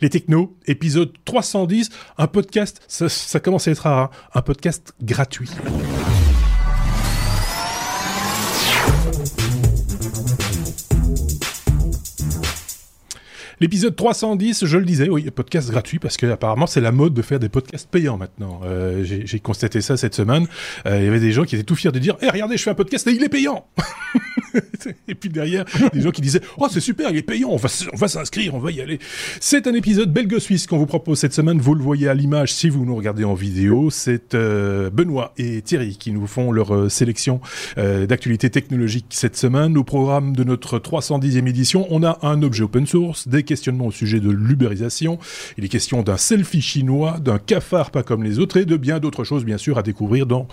Les Technos, épisode 310, un podcast, ça, commence à être rare, hein, un podcast gratuit. L'épisode 310, je le disais, oui, podcast gratuit parce que apparemment c'est la mode de faire des podcasts payants maintenant. Euh, j'ai constaté ça cette semaine. Euh, il y avait des gens qui étaient tout fiers de dire "Eh regardez, je fais un podcast et il est payant." et puis derrière, des gens qui disaient "Oh, c'est super, il est payant, on va s'inscrire, on va y aller." C'est un épisode belgo-suisse qu'on vous propose cette semaine, vous le voyez à l'image si vous nous regardez en vidéo, c'est euh, Benoît et Thierry qui nous font leur euh, sélection euh, d'actualités technologiques cette semaine. Au programme de notre 310e édition, on a un objet open source, questionnements au sujet de l'ubérisation. Il est question d'un selfie chinois, d'un cafard pas comme les autres et de bien d'autres choses, bien sûr, à découvrir dans,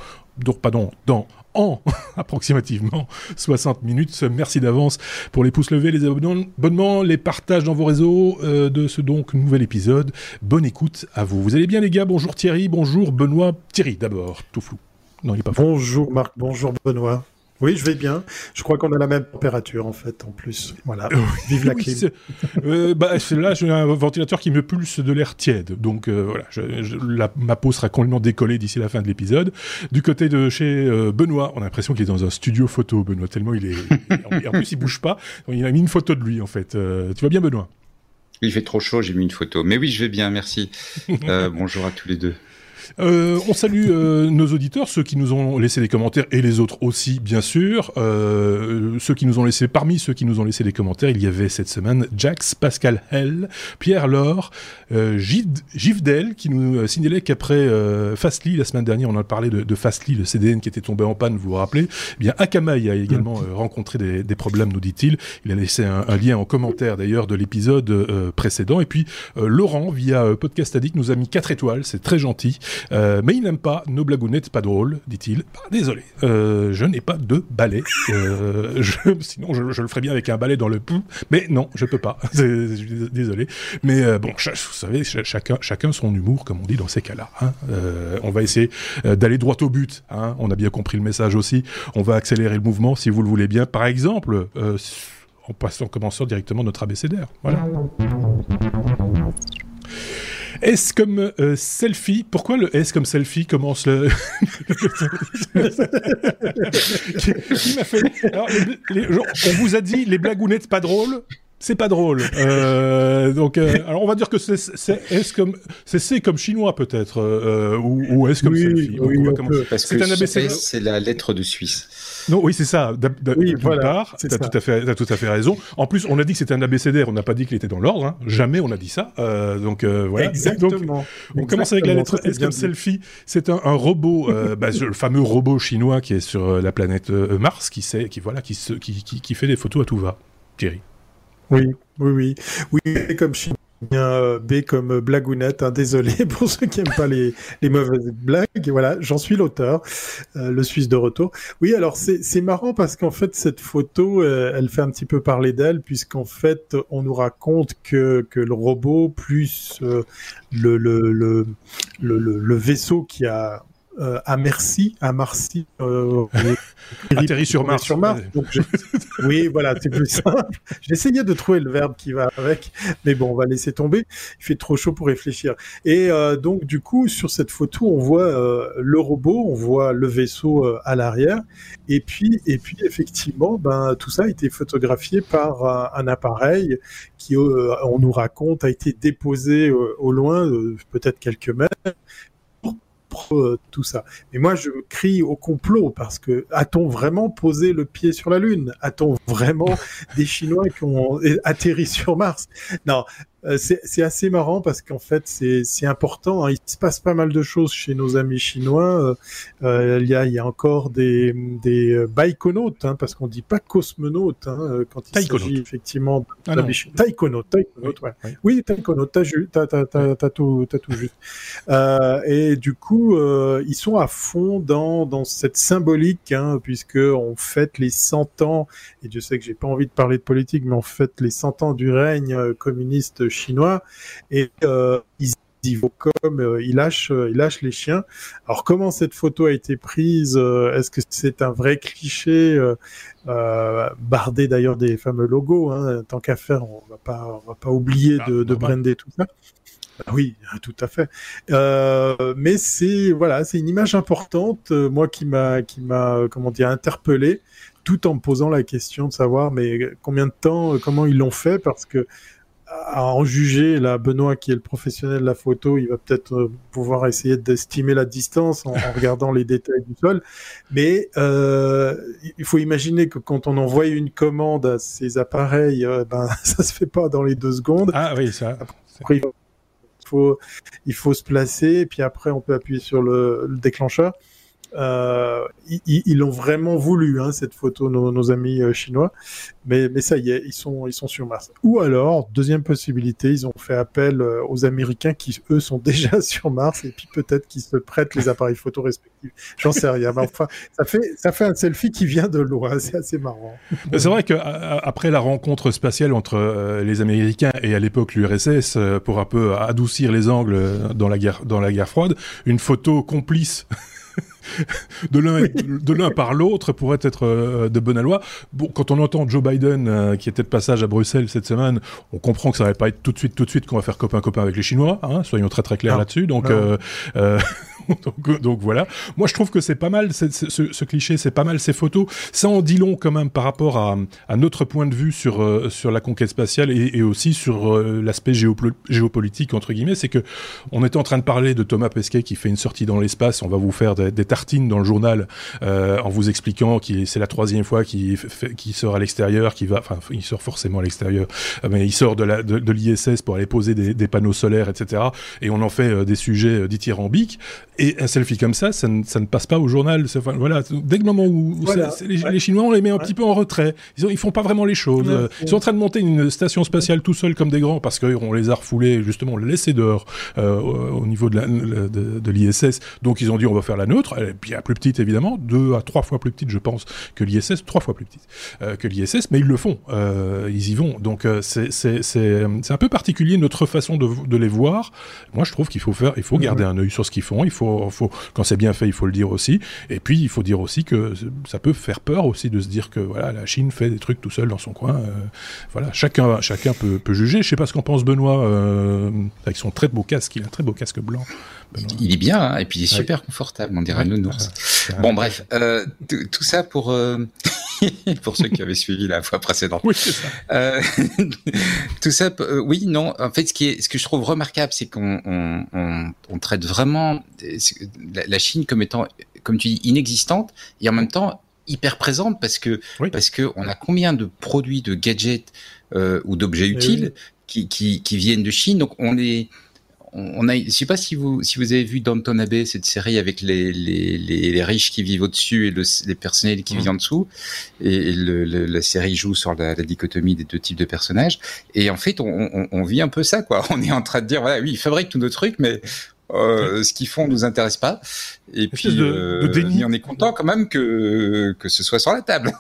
pardon, dans en approximativement 60 minutes. Merci d'avance pour les pouces levés, les abonnements, les partages dans vos réseaux euh, de ce donc nouvel épisode. Bonne écoute à vous. Vous allez bien les gars? Bonjour Thierry, bonjour Benoît. Thierry d'abord, tout flou. Non, il pas flou. Bonjour Marc, bonjour Benoît. Oui, je vais bien. Je crois qu'on a la même température en fait, en plus. Voilà. Vive la clim. euh, bah, là, j'ai un ventilateur qui me pulse de l'air tiède. Donc euh, voilà, je, ma peau sera complètement décollée d'ici la fin de l'épisode. Du côté de chez euh, Benoît, on a l'impression qu'il est dans un studio photo. Benoît, tellement il est. en, plus, il bouge pas. il a mis une photo de lui en fait. Euh, tu vas bien, Benoît? Il fait trop chaud. J'ai mis une photo. Mais oui, je vais bien. Merci. bonjour à tous les deux. Euh, on salue euh, nos auditeurs, ceux qui nous ont laissé des commentaires et les autres aussi, bien sûr. Euh, ceux qui nous ont laissé, parmi ceux qui nous ont laissé des commentaires, il y avait cette semaine Jax, Pascal Hell, Pierre Laure, Givdel, qui nous signalait qu'après Fastly, la semaine dernière, on a parlé de, Fastly, le CDN qui était tombé en panne, vous vous rappelez. Eh bien, Akamai a également rencontré des, problèmes, nous dit-il. Il a laissé un, lien en commentaire d'ailleurs de l'épisode précédent. Et puis, Laurent, via Podcast Addict, nous a mis 4 étoiles, c'est très gentil. Euh, mais il n'aime pas nos blagounettes pas drôles, dit-il. Bah, désolé, euh, je n'ai pas de balai. Euh, sinon, je, le ferais bien avec un balai dans le pou, mais non, je peux pas. désolé. Mais bon, vous savez, chacun, chacun son humour, comme on dit dans ces cas-là. Hein. on va essayer d'aller droit au but. Hein. On a bien compris le message aussi. On va accélérer le mouvement, si vous le voulez bien. Par exemple, en passant, en commençant directement notre abécédaire. Voilà. S comme euh, selfie. Pourquoi le S comme selfie commence le. Qui m'a fait. Alors, on vous a dit les blagounettes pas drôles c'est pas drôle. Euh, donc, euh, alors on va dire que c'est S comme c'est C comme chinois peut-être ou, ou, S comme selfie. Oui, parce que c'est la lettre de Suisse. Non, oui, c'est ça. Oui, voilà, t'as tout à fait, as tout à fait raison. En plus, on a dit que c'était un abécédaire, on n'a pas dit qu'il était dans l'ordre. Hein. Jamais on a dit ça. Euh, donc euh, voilà. Exactement. on commence avec la lettre S comme selfie. C'est un, un, robot, euh, bah, le fameux robot chinois qui est sur la planète Mars, qui sait, qui voilà, qui, qui, qui, qui fait des photos à tout va. Thierry. Oui, oui, oui. Oui, comme chinois euh, B comme blagounette. Hein, désolé pour ceux qui n'aiment pas les, les, mauvaises blagues. Voilà, j'en suis l'auteur, euh, le Suisse de retour. Oui, alors c'est marrant parce qu'en fait cette photo, euh, elle fait un petit peu parler d'elle puisqu'en fait on nous raconte que, que le robot plus le, le, le, le vaisseau qui a euh, à Merci, à Marcy. Euh, Atterri sur Mars. Sur Mars. oui, voilà, c'est plus simple. J'essayais de trouver le verbe qui va avec, mais bon, on va laisser tomber. Il fait trop chaud pour réfléchir. Et euh, donc, du coup, sur cette photo, on voit euh, le robot, on voit le vaisseau à l'arrière, et puis, et puis, effectivement, ben, tout ça a été photographié par un, appareil qui, on nous raconte, a été déposé au loin, peut-être quelques mètres, euh, tout ça. Mais moi, je crie au complot parce que a-t-on vraiment posé le pied sur la Lune? A-t-on vraiment des Chinois qui ont atterri sur Mars? Non, euh, c'est assez marrant parce qu'en fait c'est important. Hein. Il se passe pas mal de choses chez nos amis chinois. Euh, euh il, y a, il y a encore des, des baïkonautes, hein, parce qu'on dit pas cosmonautes hein, quand il s'agit effectivement de ah taïkonautes. Taïkonautes, ouais. Oui, taïkonautes, t'as tout, as tout juste. Euh, et du coup, ils sont à fond dans, dans cette symbolique, hein, puisque on fête les 100 ans. Et je sais que j'ai pas envie de parler de politique, mais on fête les 100 ans du règne communiste chinois et euh, ils comme euh, il lâche, euh, il lâche les chiens. Alors comment cette photo a été prise Est-ce que c'est un vrai cliché bardé d'ailleurs des fameux logos hein, Tant qu'à faire, on va pas, on va pas oublier ah, de, de brander tout ça. Ah oui, tout à fait. Euh, mais c'est voilà, c'est une image importante, moi qui m'a qui m'a comment dire interpellé, tout en me posant la question de savoir mais combien de temps, comment ils l'ont fait, parce que à en juger, là, Benoît, qui est le professionnel de la photo, il va peut-être euh, pouvoir essayer d'estimer la distance en, regardant les détails du sol. Mais euh, il faut imaginer que quand on envoie une commande à ces appareils, euh, ben ça se fait pas dans les deux secondes. Ah oui, ça. Après, il faut, il faut se placer, et puis après on peut appuyer sur le déclencheur. Euh, ils l'ont vraiment voulu, hein, cette photo, nos, amis euh, chinois. Mais, ça y est, ils sont, sur Mars. Ou alors, deuxième possibilité, ils ont fait appel euh, aux Américains qui, eux, sont déjà sur Mars et puis peut-être qu'ils se prêtent les appareils photo respectifs. J'en sais rien. Mais enfin, ça fait, ça fait un selfie qui vient de loin. C'est assez marrant. C'est vrai qu'après la rencontre spatiale entre les Américains et à l'époque l'URSS, pour un peu adoucir les angles dans la guerre, dans la guerre froide, une photo complice de l'un de l'un par l'autre pourrait être euh, de bonne loi. Bon, quand on entend Joe Biden euh, qui était de passage à Bruxelles cette semaine, on comprend que ça va pas être tout de suite tout de suite qu'on va faire copain copain avec les Chinois. Hein, soyons très très clairs là-dessus. Donc euh, donc, donc, voilà. Moi, je trouve que c'est pas mal ce, ce, cliché, c'est pas mal ces photos. Ça en dit long quand même par rapport à, à notre point de vue sur euh, sur la conquête spatiale et, et aussi sur euh, l'aspect géopolitique entre guillemets. C'est que on était en train de parler de Thomas Pesquet qui fait une sortie dans l'espace. On va vous faire des, des dans le journal euh, en vous expliquant qu'il c'est la troisième fois qu'il qui sort à l'extérieur, qui va, enfin, il sort forcément à l'extérieur, mais il sort de la de, l'ISS pour aller poser des, des, panneaux solaires, etc. Et on en fait des sujets dithyrambiques. Et un selfie comme ça, ça ne, ça ne passe pas au journal. Voilà, dès le moment où, les, Chinois, on les met un petit peu en retrait. Ils, ils font pas vraiment les choses. ils sont en train de monter une station spatiale tout seuls comme des grands parce qu'on les a refoulés, justement, on les laissé dehors euh, au niveau de, de, l'ISS. Donc ils ont dit on va faire la nôtre, elle est bien plus petite évidemment, deux à trois fois plus petite, je pense, que l'ISS, trois fois plus petite euh, que l'ISS, mais ils le font, euh, ils y vont. Donc euh, c'est c'est un peu particulier notre façon de, de les voir. Moi, je trouve qu'il faut faire, il faut garder un œil sur ce qu'ils font. Il faut quand c'est bien fait, il faut le dire aussi. Et puis, il faut dire aussi que ça peut faire peur aussi de se dire que voilà, la Chine fait des trucs tout seul dans son coin. Euh, voilà, chacun, chacun peut, peut juger. Je sais pas ce qu'en pense Benoît euh, avec son très beau casque. Il a un très beau casque blanc. Il est bien, hein, et puis il est super confortable, on dirait un nounours. bon, bref, euh, tout ça pour euh, pour ceux qui avaient suivi la fois précédente. Oui, ça. Euh, tout ça, euh, oui, non. En fait, ce qui est, ce que je trouve remarquable, c'est qu'on on, on, on, traite vraiment la, Chine comme étant, comme tu dis, inexistante, et en même temps hyper présente parce que parce que on a combien de produits, de gadgets euh, ou d'objets utiles qui, qui, qui viennent de Chine? Donc on est on a, je sais pas si vous si vous avez vu Downton Abbey, cette série avec les les, les, riches qui vivent au-dessus et le, les personnels qui vivent en dessous, et, le, la série joue sur la, la, dichotomie des deux types de personnages. Et en fait, on, on, on, vit un peu ça, quoi. On est en train de dire, voilà, oui, ils fabriquent tous nos trucs, mais euh, ce qu'ils font nous intéresse pas. Et puis, de, euh, déni. on est content quand même que, que ce soit sur la table.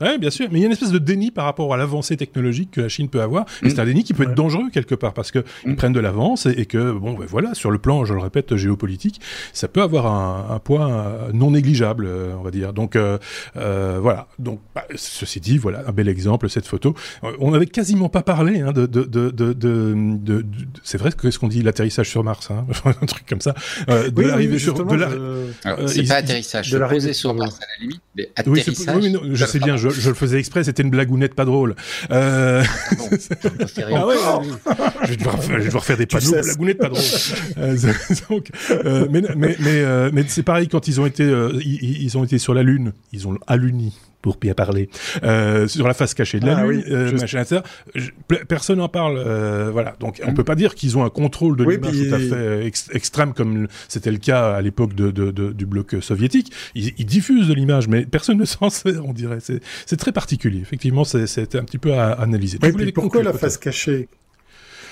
Ouais. bien sûr. Mais il y a une espèce de déni par rapport à l'avancée technologique que la Chine peut avoir. Et c'est un déni qui peut être dangereux quelque part parce que ils mm. prennent de l'avance et, que, bon, ben voilà, sur le plan, je le répète, géopolitique, ça peut avoir un, un poids non négligeable, euh, on va dire. Donc, euh, euh, voilà. Donc, bah, ceci dit, voilà, un bel exemple, cette photo. On n'avait quasiment pas parlé hein, de, de, de, de, de, c'est vrai que ce qu'on dit l'atterrissage sur Mars, hein, un truc comme ça, de oui, l'arrivée sur, de la, euh, c'est pas atterrissage. De la poser sur Mars à la limite, mais atterrissage. Oui, oui, je sais bien, je, je, le faisais exprès, c'était une blagounette pas drôle. Euh... Ah, bon, ah ouais, je, vais devoir, je vais devoir faire des panneaux de blagounettes pas drôles. Euh, donc, euh, mais mais mais, euh, mais c'est pareil quand ils ont été ils, ils, ont été sur la Lune, ils ont alluni pour bien parler, euh, sur la face cachée de la ah Lune, euh, machin, personne n'en parle. Euh, voilà, donc on peut pas dire qu'ils ont un contrôle de l'image tout à fait extrême comme c'était le cas à l'époque de, de, de, du bloc soviétique. Ils, ils diffusent de l'image, mais personne ne s'en sert, on dirait. C'est très particulier. Effectivement, c'est un petit peu à, analyser. Oui, pourquoi la face cachée?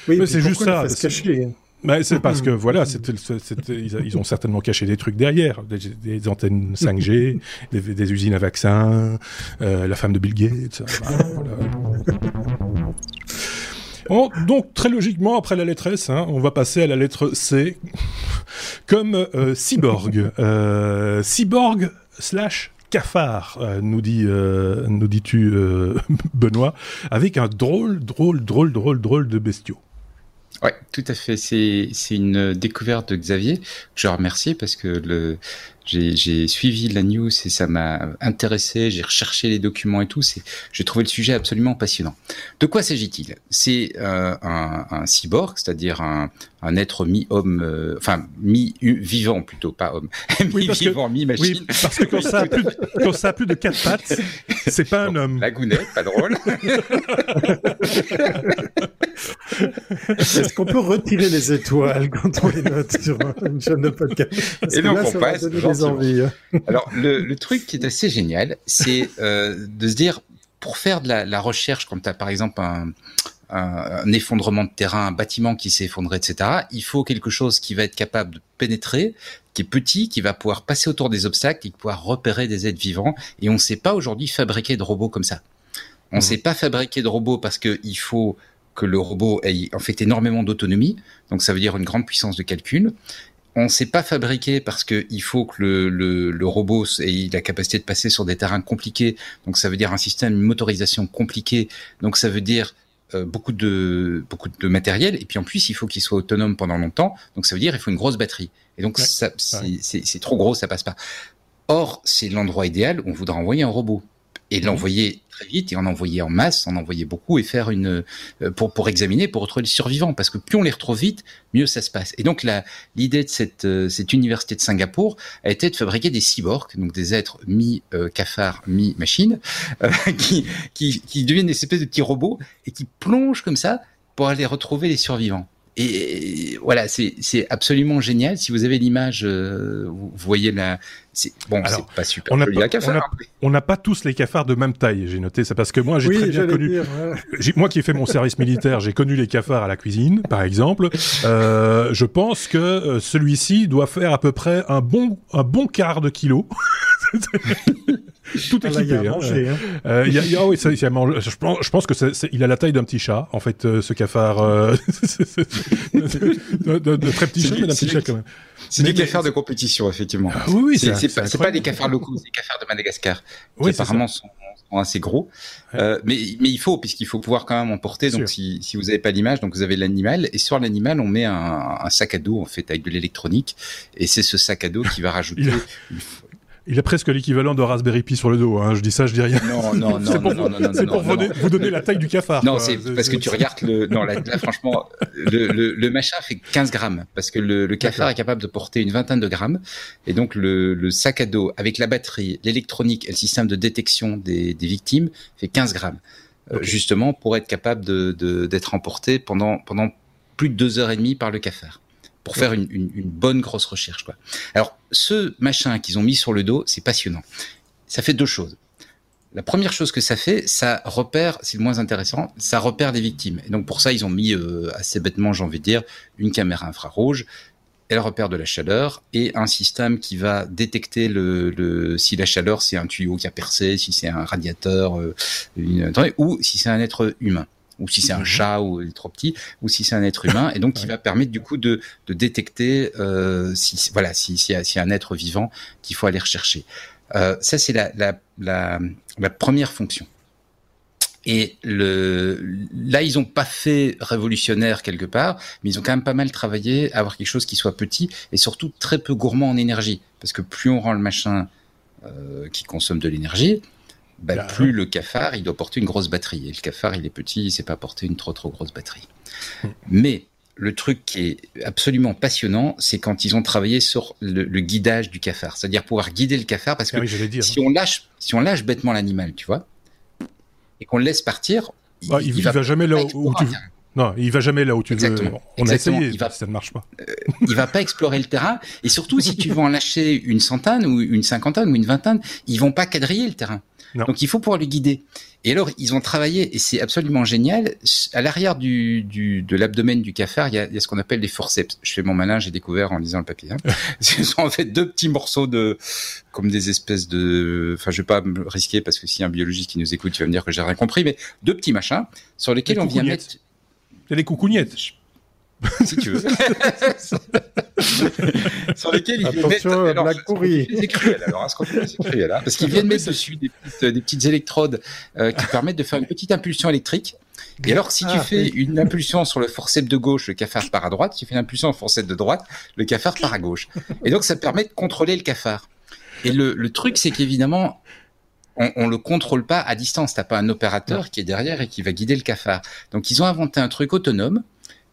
Oui, c'est juste ça. La face cachée? C'est parce que voilà, c'était, ils, ont certainement caché des trucs derrière, des, antennes 5G, des, des, usines à vaccins, euh, la femme de Bill Gates. Bah, voilà. donc, très logiquement, après la lettre S, hein, on va passer à la lettre C, comme euh, cyborg. Euh, cyborg slash cafard, euh, nous dit, nous dis-tu, Benoît, avec un drôle, drôle, drôle, drôle, drôle de bestiaux. Ouais, tout à fait. C'est une découverte de Xavier que je remercie parce que le j'ai suivi la news et ça m'a intéressé. J'ai recherché les documents et tout. J'ai trouvé le sujet absolument passionnant. De quoi s'agit-il? C'est euh, un, un, cyborg, c'est-à-dire un, un être mi-homme, euh, enfin mi-vivant plutôt, pas homme, mi-vivant, mi-machine. Oui, parce que quand ça, a plus de, quand ça a plus de quatre pattes, c'est pas un homme. La gounette, pas drôle. Est-ce qu'on peut retirer les étoiles quand on les note sur une chaîne de podcast Et donc on passe. Hein. Alors le, le, truc qui est assez génial, c'est euh, de se dire pour faire de la, la recherche, quand tu as par exemple un, un, effondrement de terrain, un bâtiment qui s'est effondré, etc., il faut quelque chose qui va être capable de pénétrer, qui est petit, qui va pouvoir passer autour des obstacles, qui va pouvoir repérer des êtres vivants. Et on ne sait pas aujourd'hui fabriquer de robots comme ça. On ne mmh. sait pas fabriquer de robots parce qu'il faut que le robot ait en fait énormément d'autonomie, donc ça veut dire une grande puissance de calcul. On ne sait pas fabriquer parce qu'il faut que le, le, le, robot ait la capacité de passer sur des terrains compliqués, donc ça veut dire un système de motorisation compliqué, donc ça veut dire euh, beaucoup de beaucoup de matériel. Et puis en plus il faut qu'il soit autonome pendant longtemps. Donc ça veut dire il faut une grosse batterie. Et donc ça c'est trop gros ça passe pas. Or c'est l'endroit idéal où on voudra envoyer un robot et mhm. l'envoyer très vite et en envoyer en masse, en envoyer beaucoup et faire une euh, pour pour examiner pour retrouver les survivants parce que plus on les retrouve vite, mieux ça se passe. Et donc la l'idée de cette euh, cette université de Singapour a été de fabriquer des cyborgs, donc des êtres mi euh, cafard, mi machine, qui qui qui deviennent des espèces de petits robots et qui plongent comme ça pour aller retrouver les survivants. Et voilà, c'est absolument génial. Si vous avez l'image, euh, vous voyez la. Bon, c'est pas super. On n'a pas, pas, tous les cafards de même taille. J'ai noté ça parce que moi, j'ai très bien connu. Moi qui ai fait mon service militaire, j'ai connu les cafards à la cuisine, par exemple. Euh, je pense que euh, celui-ci doit faire à peu près un bon un bon quart de kilo. tout équipé. Ah, il y a, mangé, je, pense, que il a la taille d'un petit chat, en fait, euh, ce cafard. Euh, de, de, de, très petit chat, mais d'un petit chat quand même. C'est des cafards de compétition, effectivement. Ah, oui, oui, c'est, c'est, pas, pas des cafards locaux, c'est des cafards de Madagascar. Oui, qui apparemment sont, sont, assez gros. Euh, mais, mais il faut, puisqu'il faut pouvoir quand même emporter. Donc, si, si vous n'avez pas l'image, donc vous avez l'animal. Et sur l'animal, on met un, un, sac à dos, en fait, avec de l'électronique. Et c'est ce sac à dos qui va rajouter il a presque l'équivalent de Raspberry Pi sur le dos. Hein. Je dis ça, je dis rien. Non, non, non, pour, non, non, non, C'est pour vous, donner la taille du cafard. Non, c'est parce que tu regardes le. Non, là, franchement, le, le, le, machin fait 15 grammes parce que le, le cafard est capable de porter une vingtaine de grammes et donc le, le sac à dos avec la batterie, l'électronique et le système de détection des, des victimes fait 15 grammes. Euh, justement pour être capable de d'être emporté pendant pendant plus de deux heures et demie par le cafard pour faire une, bonne grosse recherche. Quoi. Alors, ce machin qu'ils ont mis sur le dos, c'est passionnant. Ça fait deux choses. La première chose que ça fait, ça repère, c'est le moins intéressant, ça repère les victimes. Et donc pour ça, ils ont mis euh, assez bêtement, j'ai envie de dire, une caméra infrarouge. Elle repère de la chaleur et un système qui va détecter le, si la chaleur c'est un tuyau qui a percé, si c'est un radiateur, euh, ou si c'est un être humain ou si c'est un mhm. chat ou il est trop petit, ou si c'est un être humain, et donc qui va permettre du coup de, de détecter euh, si voilà si s'il y, a un être vivant qu'il faut aller rechercher. Euh, ça c'est la, la, la, la, première fonction. Et le, là, ils ont pas fait révolutionnaire quelque part, mais ils ont quand même pas mal travaillé à avoir quelque chose qui soit petit et surtout très peu gourmand en énergie. Parce que plus on rend le machin euh, qui consomme de l'énergie, bah, plus le cafard, il doit porter une grosse batterie. Et le cafard, il est petit, il sait pas porter une trop trop grosse batterie. Hmm. Mais le truc qui est absolument passionnant, c'est quand ils ont travaillé sur le, guidage du cafard, c'est-à-dire pouvoir guider le cafard, parce ah que si on lâche, si on lâche bêtement l'animal, tu vois, et qu'on le laisse partir, il, il, va, jamais là où tu non, il va jamais là où tu Exactement. veux. On a essayé, va, ça ne marche pas. Euh, il va pas explorer le terrain, et surtout si tu veux en lâcher une centaine ou une cinquantaine ou une vingtaine, ils vont pas quadriller le terrain. Donc il faut pouvoir le guider. Et alors ils ont travaillé et c'est absolument génial. À l'arrière du, du, de l'abdomen du cafard, il y a, il y a ce qu'on appelle des forceps. Je fais mon malin, j'ai découvert en lisant le papier. Hein. ce sont en fait deux petits morceaux de, comme des espèces de, enfin je vais pas me risquer parce que si un biologiste qui nous écoute, il va me dire que j'ai rien compris, mais deux petits machins sur lesquels on vient mettre C'est les coucougnettes. si tu veux. sur lesquels ils Attention, mettent... blague pourrie. C'est cruel, alors, hein, ce qu'on fait, c'est cruel, hein, parce qu'ils viennent mettre dessus des petites, des petites électrodes euh, qui permettent de faire une petite impulsion électrique. Et alors, si tu Ah, fais oui. une impulsion sur le forceps de gauche, le cafard part à droite. Si tu fais une impulsion sur le forceps de droite, le cafard part à gauche. Et donc, ça permet de contrôler le cafard. Et le, le truc, c'est qu'évidemment, on, on le contrôle pas à distance. T'as pas un opérateur qui est derrière et qui va guider le cafard. Donc, ils ont inventé un truc autonome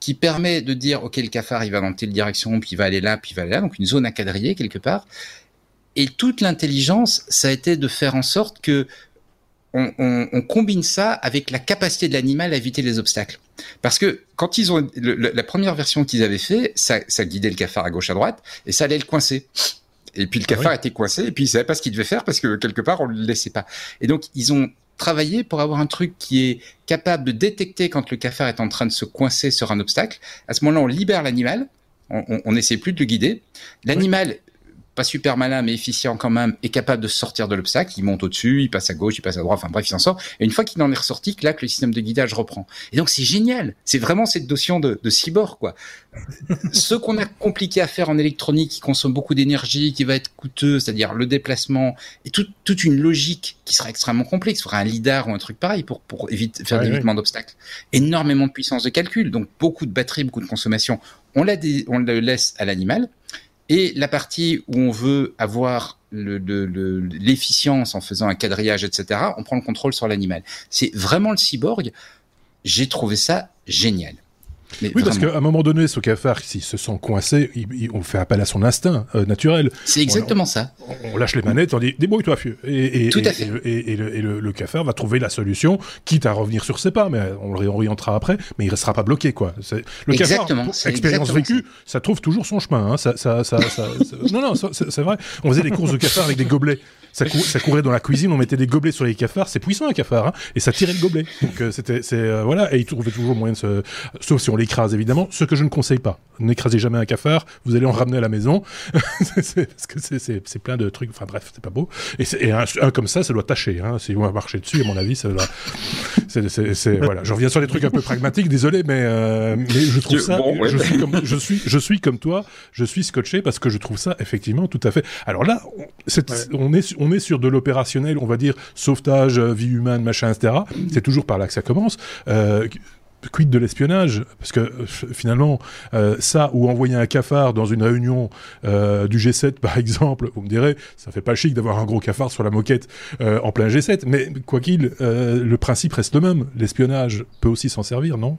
qui permet de dire, OK, le cafard, il va dans telle direction, puis il va aller là, puis il va aller là. Donc, une zone à quadriller quelque part. Et toute l'intelligence, ça a été de faire en sorte que on, on- on combine ça avec la capacité de l'animal à éviter les obstacles. Parce que quand ils ont le- le- la première version qu'ils avaient fait, ça, ça guidait le cafard à gauche à droite et ça allait le coincer. Et puis le cafard était coincé et puis il savait pas ce qu'il devait faire parce que quelque part on le laissait pas. Et donc ils ont travaillé pour avoir un truc qui est capable de détecter quand le cafard est en train de se coincer sur un obstacle. À ce moment-là, on libère l'animal. On, on, on essaie plus de le guider. L'animal pas super malin mais efficient quand même, est capable de sortir de l'obstacle. Il monte au-dessus, il passe à gauche, il passe à droite, enfin bref, il s'en sort. Et une fois qu'il en est ressorti, là, que le système de guidage reprend. Et donc c'est génial. C'est vraiment cette notion de, de cyborg, quoi. Ce qu'on a compliqué à faire en électronique, qui consomme beaucoup d'énergie, qui va être coûteux, c'est-à-dire le déplacement et tout- toute une logique qui sera extrêmement complexe. Il faudra un lidar ou un truc pareil pour pour éviter faire Ouais, l'évitement d'obstacles. Énormément de puissance de calcul, donc beaucoup de batterie, beaucoup de consommation. On la dé- on le laisse à l'animal. Et la partie où on veut avoir le- le- le- l'efficience en faisant un quadrillage, etc., on prend le contrôle sur l'animal. C'est vraiment le cyborg. J'ai trouvé ça génial. Mais Oui, parce qu'à un moment donné, ce cafard, s'il se sent coincé, il- il- on fait appel à son instinct euh, naturel. c'est exactement ça. On- On lâche les manettes, on dit débrouille-toi, fieu. Et, et, Tout à et- fait. Et, le- et- et le, et le- le cafard va trouver la solution, quitte à revenir sur ses pas, mais on le réorientera après, mais il restera pas bloqué, quoi. Le Exactement, cafard, expérience vécue, ça. trouve toujours son chemin. Hein. Ça, ça, ça, non, non, c'est vrai. On faisait des courses de cafard avec des gobelets. Ça, cou- ça courait dans la cuisine, on mettait des gobelets sur les cafards. C'est puissant un cafard, hein, et ça tirait le gobelet. Donc euh, c'était, c'est euh, voilà, et il trouvait toujours moyen de se, sauf si on l'écrase évidemment. Ce que je ne conseille pas. N'écrasez jamais un cafard. Vous allez en ramener à la maison. C'est- parce que c'est- plein de trucs. Enfin bref, c'est pas beau. Et, un, un comme ça, ça doit tâcher. Hein. Si on va marcher dessus, à mon avis, ça doit. C'est, voilà. Je reviens sur des trucs un peu pragmatiques. Désolé, mais euh, mais je trouve ça. Bon, ouais. je suis comme je suis je suis comme toi. Je suis scotché parce que je trouve ça effectivement tout à fait. Alors là, on, c'est- Ouais. on est on est sur de l'opérationnel, on va dire sauvetage, euh, vie humaine, machin, etc. C'est toujours par là que ça commence. Euh, quid de l'espionnage? Parce que euh, finalement, euh, ça ou envoyer un cafard dans une réunion euh, du G7, par exemple, vous me direz, ça fait pas chic d'avoir un gros cafard sur la moquette euh, en plein G7, mais quoi qu'il, le principe reste le même. L'espionnage peut aussi s'en servir, non?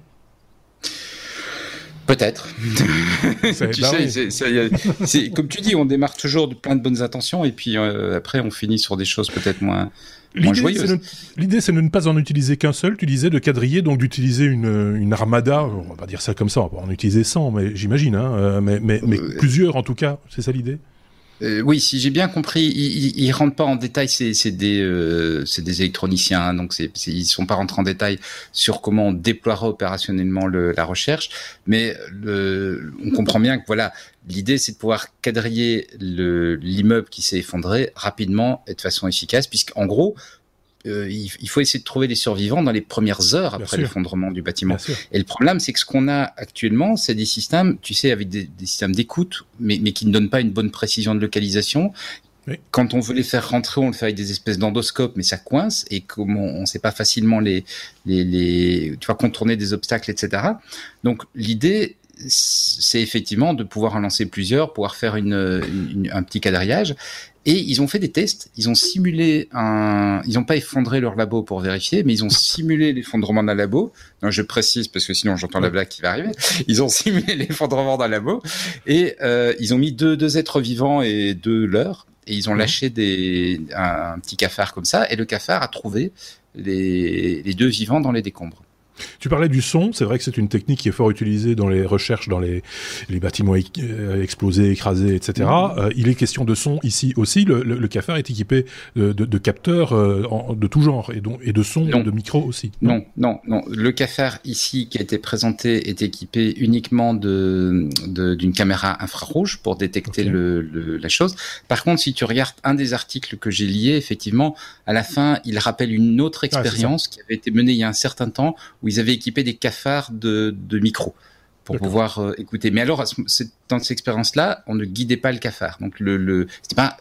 Peut-être. C'est- tu bah sais, oui. c'est- c'est- c'est- comme tu dis, on démarre toujours de plein de bonnes intentions et puis euh, après on finit sur des choses peut-être moins. L'idée, c'est de- ne pas en utiliser qu'un seul. Tu disais de quadriller, donc d'utiliser une, une armada. On va pas dire ça comme ça. On va pas en utiliser 100, mais j'imagine. Hein, euh, mais mais, mais Euh, plusieurs, en tout cas. C'est ça l'idée? Euh, oui, si j'ai bien compris, ils, ils, ils rentrent pas en détail. C'est c'est des euh, c'est des électroniciens, hein, donc ils sont pas rentrés en détail sur comment on déploiera opérationnellement le, la recherche, mais le, on comprend bien que voilà, l'idée c'est de pouvoir quadriller le l'immeuble qui s'est effondré rapidement et de façon efficace, puisqu'en gros euh, il, il faut essayer de trouver les survivants dans les premières heures après l'effondrement du bâtiment. Et le problème, c'est que ce qu'on a actuellement, c'est des systèmes, tu sais, avec des, des systèmes d'écoute, mais, mais qui ne donnent pas une bonne précision de localisation. Oui. Quand on veut les faire rentrer, on le fait avec des espèces d'endoscopes, mais ça coince et comme on ne sait pas facilement les, les, les, tu vois, contourner des obstacles, etc. Donc l'idée, c'est effectivement de pouvoir en lancer plusieurs, pouvoir faire une, une- un petit quadrillage. Et ils ont fait des tests. Ils ont simulé un. Ils n'ont pas effondré leur labo pour vérifier, mais ils ont simulé l'effondrement d'un labo. Non, je précise parce que sinon j'entends la blague qui va arriver. Ils ont simulé l'effondrement d'un labo et euh, ils ont mis deux, deux êtres vivants et deux leurs et ils ont lâché des un, un petit cafard comme ça et le cafard a trouvé les, les deux vivants dans les décombres. Tu parlais du son, c'est vrai que c'est une technique qui est fort utilisée dans les recherches, dans les, les bâtiments euh, explosés, écrasés, etc. Euh, il est question de son ici aussi. Le, le- le cafard est équipé de, de- de capteurs euh, en- de tout genre et, donc- et de son, Non. de micro aussi. Non, non, non. Le cafard ici qui a été présenté est équipé uniquement de- d'une caméra infrarouge pour détecter le, la chose. Par contre, si tu regardes un des articles que j'ai lié, effectivement, à la fin, il rappelle une autre Ah, expérience qui avait été menée il y a un certain temps où ils avaient équipé des cafards de, de micros pour pouvoir euh, écouter. Mais alors, dans cette expérience-là, on ne guidait pas le cafard. Donc, le, le c'était pas,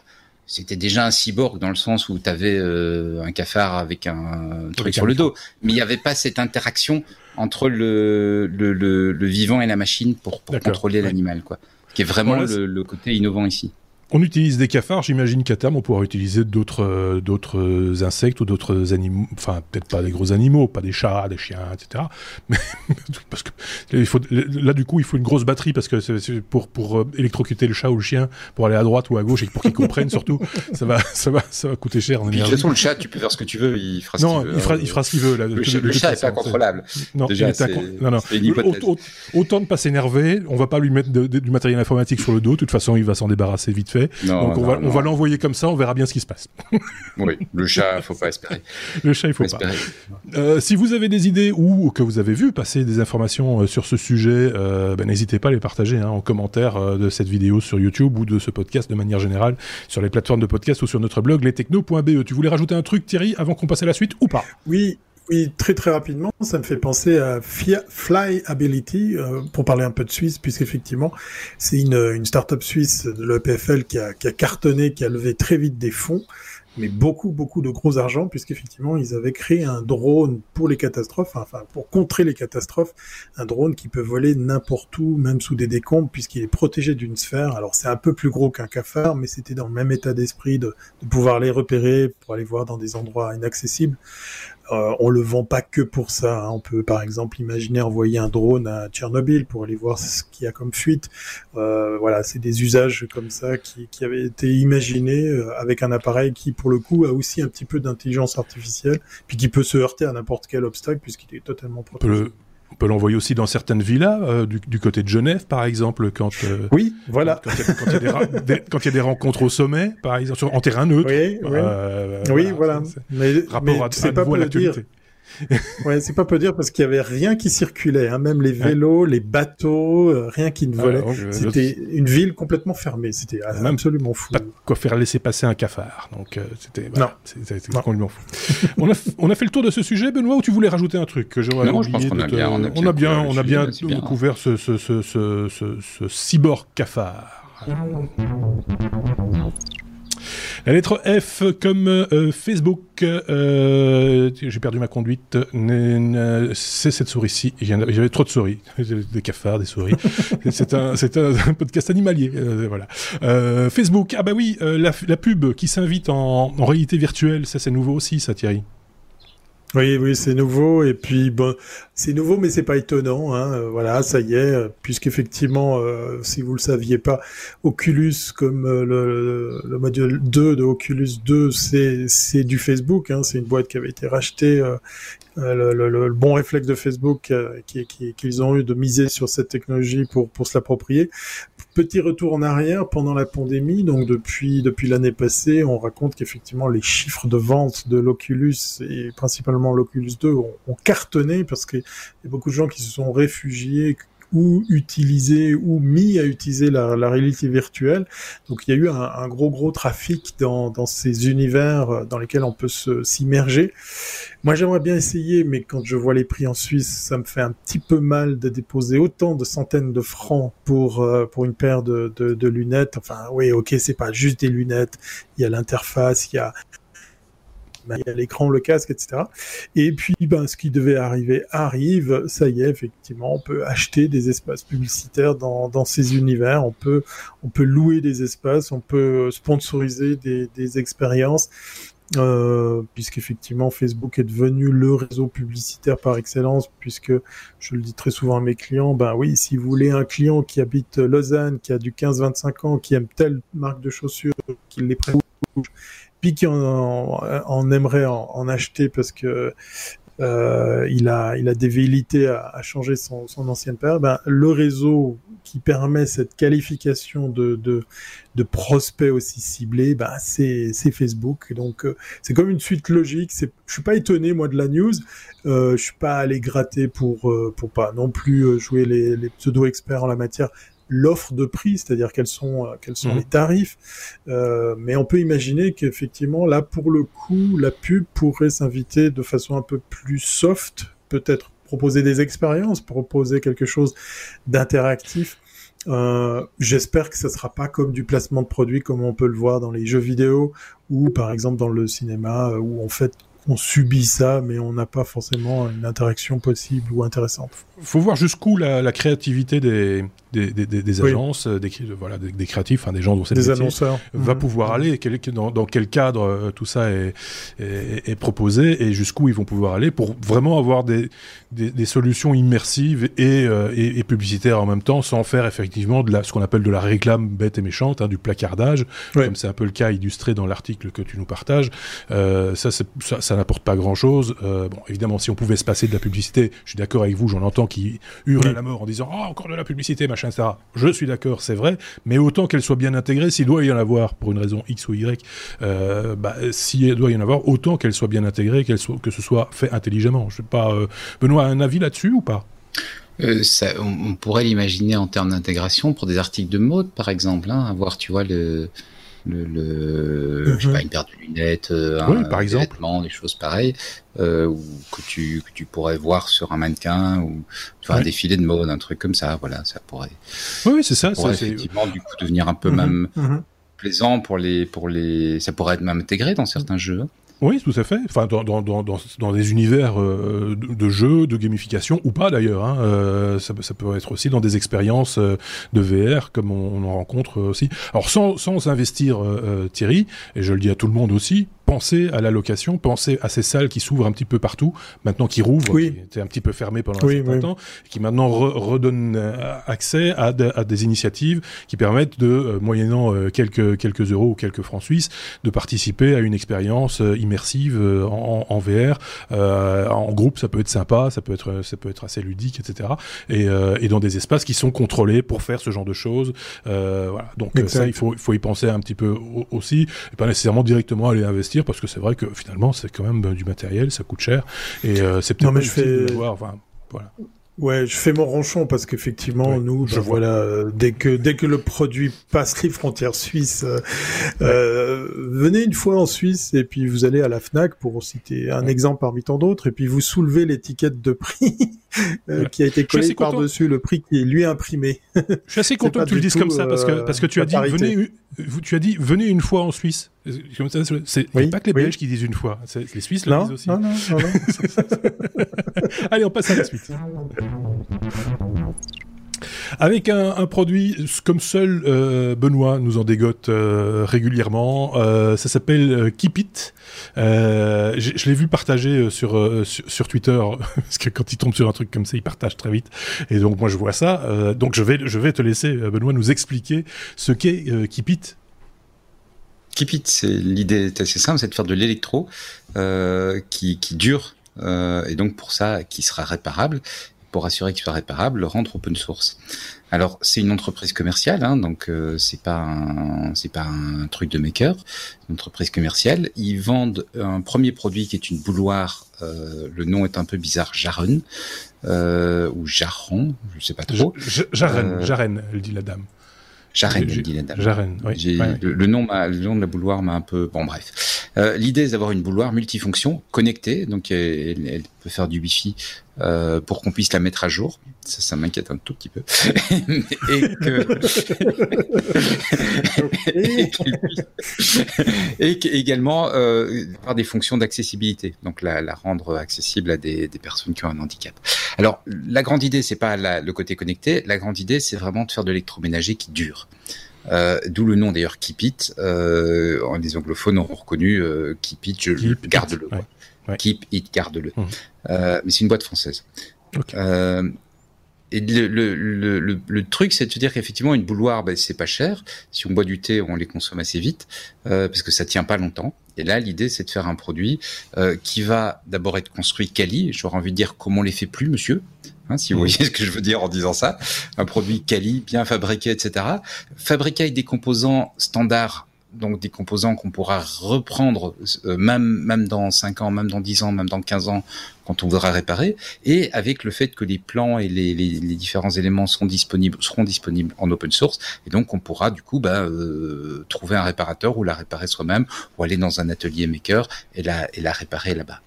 c'était déjà un cyborg dans le sens où tu avais euh, un cafard avec un truc sur le dos, mais il n'y avait pas cette interaction entre le, le, le, vivant et la machine pour, pour contrôler l'animal, quoi. Qui est vraiment le, côté innovant ici. On utilise des cafards, j'imagine qu'à terme on pourra utiliser d'autres euh, d'autres insectes ou d'autres animaux, enfin peut-être pas des gros animaux, pas des chats, des chiens, etc. Mais parce que il faut là du coup il faut une grosse batterie parce que c'est pour pour euh, électrocuter le chat ou le chien pour aller à droite ou à gauche et pour qu'ils comprennent surtout ça va ça va ça va coûter cher. En de toute façon le chat tu peux faire ce que tu veux, il fera ce qu'il veut. il fera il fera ce qu'il veut là. Le, chat est pas contrôlable. Non, Déjà, non, non. Autant ne pas s'énerver, on va pas lui mettre du matériel informatique sur le dos. De toute façon il va s'en débarrasser vite fait. Donc on va, on va l'envoyer comme ça, on verra bien ce qui se passe. oui, le chat, il faut pas espérer. Le chat, il faut, faut pas. Euh, si vous avez des idées ou que vous avez vu passer des informations euh, sur ce sujet, euh, ben, n'hésitez pas à les partager hein, en commentaire euh, de cette vidéo sur YouTube ou de ce podcast de manière générale sur les plateformes de podcast ou sur notre blog lestechno.be. Tu voulais rajouter un truc, Thierry, avant qu'on passe à la suite ou pas? Oui, oui, très très rapidement, ça me fait penser à Flyability, euh, pour parler un peu de Suisse, puisqu'effectivement, c'est une, une start-up suisse de l'EPFL qui a, qui a cartonné, qui a levé très vite des fonds, mais beaucoup, beaucoup de gros argent, puisqu'effectivement, ils avaient créé un drone pour les catastrophes, enfin, pour contrer les catastrophes, un drone qui peut voler n'importe où, même sous des décombres, puisqu'il est protégé d'une sphère. Alors, c'est un peu plus gros qu'un cafard, mais c'était dans le même état d'esprit de, de pouvoir les repérer, pour aller voir dans des endroits inaccessibles. Euh, on le vend pas que pour ça. Hein. On peut par exemple imaginer envoyer un drone à Tchernobyl pour aller voir ce qu'il y a comme fuite. Euh, voilà, c'est des usages comme ça qui, qui avaient été imaginés euh, avec un appareil qui, pour le coup, a aussi un petit peu d'intelligence artificielle, puis qui peut se heurter à n'importe quel obstacle puisqu'il est totalement protégé. On peut l'envoyer aussi dans certaines villas, euh, du, côté de Genève, par exemple, quand. Euh, oui, voilà. Quand il y, a des rencontres au sommet, par exemple, en terrain neutre. Oui, oui. Euh, oui voilà. Mais, rapport à, à, pas l'actualité ouais, c'est pas peu dire parce qu'il y avait rien qui circulait, hein, même les vélos, les bateaux, euh, rien qui ne volait. c'était une ville complètement fermée. C'était absolument fou. Pas quoi faire laisser passer un cafard. Donc euh, c'était voilà, complètement fou. on a on a fait le tour de ce sujet, Benoît, ou tu voulais rajouter un truc que j'aurais oublié on, a bien, on, a bien, on a bien, couvert ce, ce, ce, ce, ce cyborg cafard. La lettre F comme euh, Facebook. Euh, J'ai perdu ma conduite. C'est cette souris-ci. J'avais trop de souris. Des cafards, des souris. c'est un, un, podcast animalier. Euh, voilà. Facebook. Ah bah oui, la, la, pub qui s'invite en, en réalité virtuelle. Ça, c'est nouveau aussi, ça, Thierry. Oui, oui, c'est nouveau. Et puis, bon, c'est nouveau, mais c'est pas étonnant. Hein. Euh, voilà, ça y est, euh, puisqu'effectivement, euh, si vous le saviez pas, Oculus, comme euh, le, le, module 2 de Oculus 2, c'est du Facebook. Hein. C'est une boîte qui avait été rachetée. Le, le, le, bon réflexe de Facebook qu'ils qui, qui, ont eu de miser sur cette technologie pour pour se l'approprier. Petit retour en arrière pendant la pandémie, donc depuis depuis l'année passée, on raconte qu'effectivement les chiffres de vente de l'Oculus et principalement l'Oculus 2 ont, ont cartonné parce qu'il y a beaucoup de gens qui se sont réfugiés ou utilisé ou mis à utiliser la, la réalité virtuelle. Donc il y a eu un, un gros gros trafic dans, dans, ces univers dans lesquels on peut s'immerger. Moi j'aimerais bien essayer, mais quand je vois les prix en Suisse, ça me fait un petit peu mal de déposer autant de centaines de francs pour euh, pour une paire de, de, de lunettes. Enfin oui, ok, c'est pas juste des lunettes. Il y a l'interface, il y a il y a l'écran, le casque, etc. Et puis, ben, ce qui devait arriver arrive. Ça y est, effectivement, on peut acheter des espaces publicitaires dans, dans ces univers. On peut, on peut louer des espaces, on peut sponsoriser des, des expériences. Euh, puisqu'effectivement Facebook est devenu le réseau publicitaire par excellence, puisque je le dis très souvent à mes clients, ben oui, si vous voulez un client qui habite Lausanne, qui a du 15-25 ans, qui aime telle marque de chaussures, qui les prête puis qui en, aimerait en, acheter parce que euh, il a il a des velléités à, changer son, son ancienne paire, ben le réseau qui permet cette qualification de de, de prospects aussi ciblés, ben c'est Facebook. Donc euh, c'est comme une suite logique. Je suis pas étonné moi de la news. Euh, je suis pas allé gratter pour euh, pour pas non plus jouer les, les pseudo experts en la matière l'offre de prix, c'est-à-dire quels sont euh, quels sont mhm. les tarifs. Euh, mais on peut imaginer qu'effectivement là pour le coup la pub pourrait s'inviter de façon un peu plus soft, peut-être proposer des expériences, proposer quelque chose d'interactif. Euh, J'espère que ce sera pas comme du placement de produits comme on peut le voir dans les jeux vidéo ou par exemple dans le cinéma où en fait on subit ça, mais on n'a pas forcément une interaction possible ou intéressante. Faut voir jusqu'où la, la, créativité des, des, des, des agences, des, voilà, des, créatifs, enfin, des gens dont c'est des annonceurs va mmh. pouvoir aller, quel, dans, dans, quel cadre euh, tout ça est, est, est proposé et jusqu'où ils vont pouvoir aller pour vraiment avoir des, solutions immersives et, euh, et, et, publicitaires en même temps, sans faire effectivement de la, ce qu'on appelle de la réclame bête et méchante, hein, du placardage, comme c'est un peu le cas illustré dans l'article que tu nous partages. Euh, ça, ça, ça n'apporte pas grand-chose. Euh, bon, évidemment, si on pouvait se passer de la publicité, je suis d'accord avec vous, j'en entends qui hurlent à la mort en disant oh, encore de la publicité, machin, Je suis d'accord, c'est vrai, mais autant qu'elle soit bien intégrée, s'il doit y en avoir pour une raison X ou Y, euh, bah, s'il doit y en avoir, autant qu'elle soit bien intégrée, que ce soit fait intelligemment. Je sais pas, euh, Benoît, un avis là-dessus ou pas? Euh, on, pourrait l'imaginer en termes d'intégration pour des articles de mode, par exemple, hein, avoir, tu vois, le, le, le je sais pas, mhm. une paire de lunettes, euh, oui, un, par exemple. des vêtements, des choses pareilles, euh, ou que tu, que tu pourrais voir sur un mannequin, ou un défilé de mode, un truc comme ça, voilà, ça pourrait. Oui, c'est ça, ça effectivement, du coup, devenir un peu mhm. même mhm. plaisant pour les, pour les, ça pourrait être même intégré dans certains jeux. Oui, tout à fait. Enfin, dans, dans, dans, dans des univers euh, de, de, jeux, de gamification, ou pas d'ailleurs. Hein. Euh, ça, ça, peut être aussi dans des expériences euh, de VR, comme on, on, en rencontre aussi. Alors, sans, sans investir, euh, Thierry, et je le dis à tout le monde aussi, pensez à la location, pensez à ces salles qui s'ouvrent un petit peu partout, maintenant qui rouvrent, oui. qui étaient un petit peu fermées pendant un certain oui. temps, qui maintenant re redonnent accès à, de, à, des initiatives qui permettent de, moyennant quelques, quelques euros ou quelques francs suisses, de participer à une expérience immersive euh, en, en VR. Euh, en groupe, ça peut être sympa, ça peut être, ça peut être assez ludique, etc. Et, euh, et dans des espaces qui sont contrôlés pour faire ce genre de choses. voilà. Donc exact. ça, il faut, il faut y penser un petit peu aussi, et pas nécessairement directement aller investir, parce que c'est vrai que finalement, c'est quand même du matériel, ça coûte cher, et c'est peut-être pas je fais... voir. Enfin, voilà. Ouais, je fais mon ronchon parce qu'effectivement, nous, je ben vois là, dès que dès que le produit passe les frontières suisses, euh, ouais. euh, venez une fois en Suisse et puis vous allez à la Fnac pour citer un ouais. exemple parmi tant d'autres et puis vous soulevez l'étiquette de prix euh, qui a été collée par dessus le prix qui est lui imprimé. je suis assez content que tu le dises comme ça parce que parce que tu as dit venez tu as dit venez une fois en Suisse. Comme ça, c'est oui, pas que les Belges qui disent une fois, les Suisses le disent aussi. Non, non, non, non. Allez, on passe à la suite. Avec un, produit comme seul euh, Benoît nous en dégote euh, régulièrement, euh, ça s'appelle euh, Keep It. Je l'ai vu partager sur, sur, Twitter parce que quand il tombe sur un truc comme ça, il partage très vite. Et donc moi je vois ça. donc je vais je vais te laisser Benoît nous expliquer ce qu'est Keep It. Keep It, l'idée est assez simple, c'est de faire de l'électro qui, qui dure et donc pour ça qui sera réparable pour assurer qu'il soit réparable, le rendre open source. Alors c'est une entreprise commerciale, hein, donc euh, c'est pas un, c'est pas un truc de maker, une entreprise commerciale. Ils vendent un premier produit qui est une bouloire. Euh, le nom est un peu bizarre, Jaren euh, ou Jarron, je sais pas trop. Jaren, Jaren, elle dit la dame. Jaren, elle dit la dame. Jaren, oui. Ouais. Le, le, nom, le nom de la bouloire m'a un peu. Bon, bref. Euh, L'idée est d'avoir une bouloire multifonction connectée, donc elle, elle, peut faire du Wi-Fi euh, pour qu'on puisse la mettre à jour. Ça, ça m'inquiète un tout petit peu. et que et, qu également euh, par des fonctions d'accessibilité, donc la, la, rendre accessible à des, des, personnes qui ont un handicap. Alors la grande idée, c'est pas la, le côté connecté. La grande idée, c'est vraiment de faire de l'électroménager qui dure. Euh, D'où le nom d'ailleurs Keep It. Euh, les anglophones ont reconnu euh, Keep It, je Keep garde-le. Ouais, ouais. Keep It, garde-le. Mmh. Euh, mais c'est une boîte française. Okay. Euh, et le, le, le, le, truc, c'est de se dire qu'effectivement, une bouloire, ben, c'est pas cher. Si on boit du thé, on les consomme assez vite, euh, parce que ça tient pas longtemps. Et là, l'idée, c'est de faire un produit euh, qui va d'abord être construit quali. J'aurais envie de dire comment on les fait plus, monsieur. Hein, si vous voyez ce que je veux dire en disant ça. Un produit quali, bien fabriqué, etc. Fabriqué avec des composants standards donc des composants qu'on pourra reprendre euh, même même dans 5 ans, même dans 10 ans, même dans 15 ans quand on voudra réparer et avec le fait que les plans et les, les, différents éléments seront disponibles seront disponibles en open source et donc on pourra du coup bah, euh, trouver un réparateur ou la réparer soi-même ou aller dans un atelier maker et la et la réparer là-bas.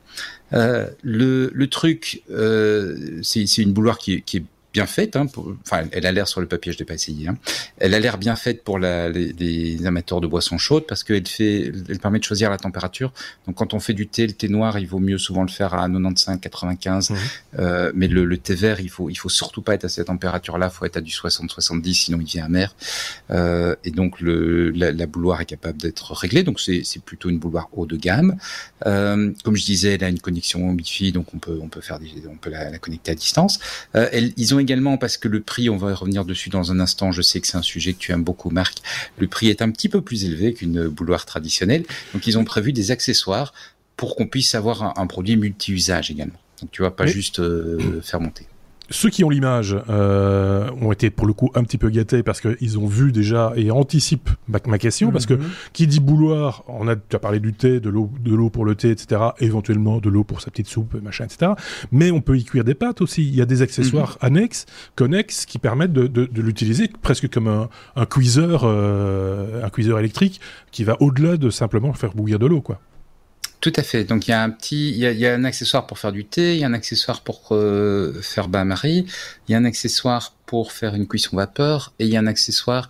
Euh, le, le truc, euh, c'est une bouloire qui, qui est bien faite. Hein, enfin, elle a l'air sur le papier, je l'ai pas essayé. Hein. Elle a l'air bien faite pour la, les, les, amateurs de boissons chaudes parce qu'elle fait, elle permet de choisir la température. Donc, quand on fait du thé, le thé noir, il vaut mieux souvent le faire à 95, 95. Mmh. Euh, mais le, le, thé vert, il faut, il faut surtout pas être à cette température-là. Il faut être à du 60, 70, sinon il devient amer. Euh, et donc, le, la, la, bouloire est capable d'être réglée. Donc, c'est plutôt une bouloire haut de gamme. Euh, comme je disais, elle a une connexion Wi-Fi, donc on peut, on peut faire des, on peut la, la connecter à distance. Euh, elle, ils ont également parce que le prix, on va revenir dessus dans un instant. Je sais que c'est un sujet que tu aimes beaucoup, Marc. Le prix est un petit peu plus élevé qu'une bouloire traditionnelle. Donc, ils ont prévu des accessoires pour qu'on puisse avoir un, un produit multi-usage également. Donc, tu vois, pas juste euh, faire monter ceux qui ont l'image euh, ont été pour le coup un petit peu gâtés parce qu'ils ont vu déjà et anticipent ma, ma question mm -hmm. parce que qui dit bouloir, on a tu as parlé du thé, de l'eau, de l'eau pour le thé, etc. Éventuellement de l'eau pour sa petite soupe, machin, etc. Mais on peut y cuire des pâtes aussi. Il y a des accessoires mm -hmm. annexes, connexes, qui permettent de, de, de l'utiliser presque comme un, un cuiseur, euh, un cuiseur électrique qui va au-delà de simplement faire bouillir de l'eau, quoi. Tout à fait. Donc il y a un petit, il y a, y a un accessoire pour faire du thé, il y a un accessoire pour euh, faire bain-marie, il y a un accessoire pour faire une cuisson vapeur et il y a un accessoire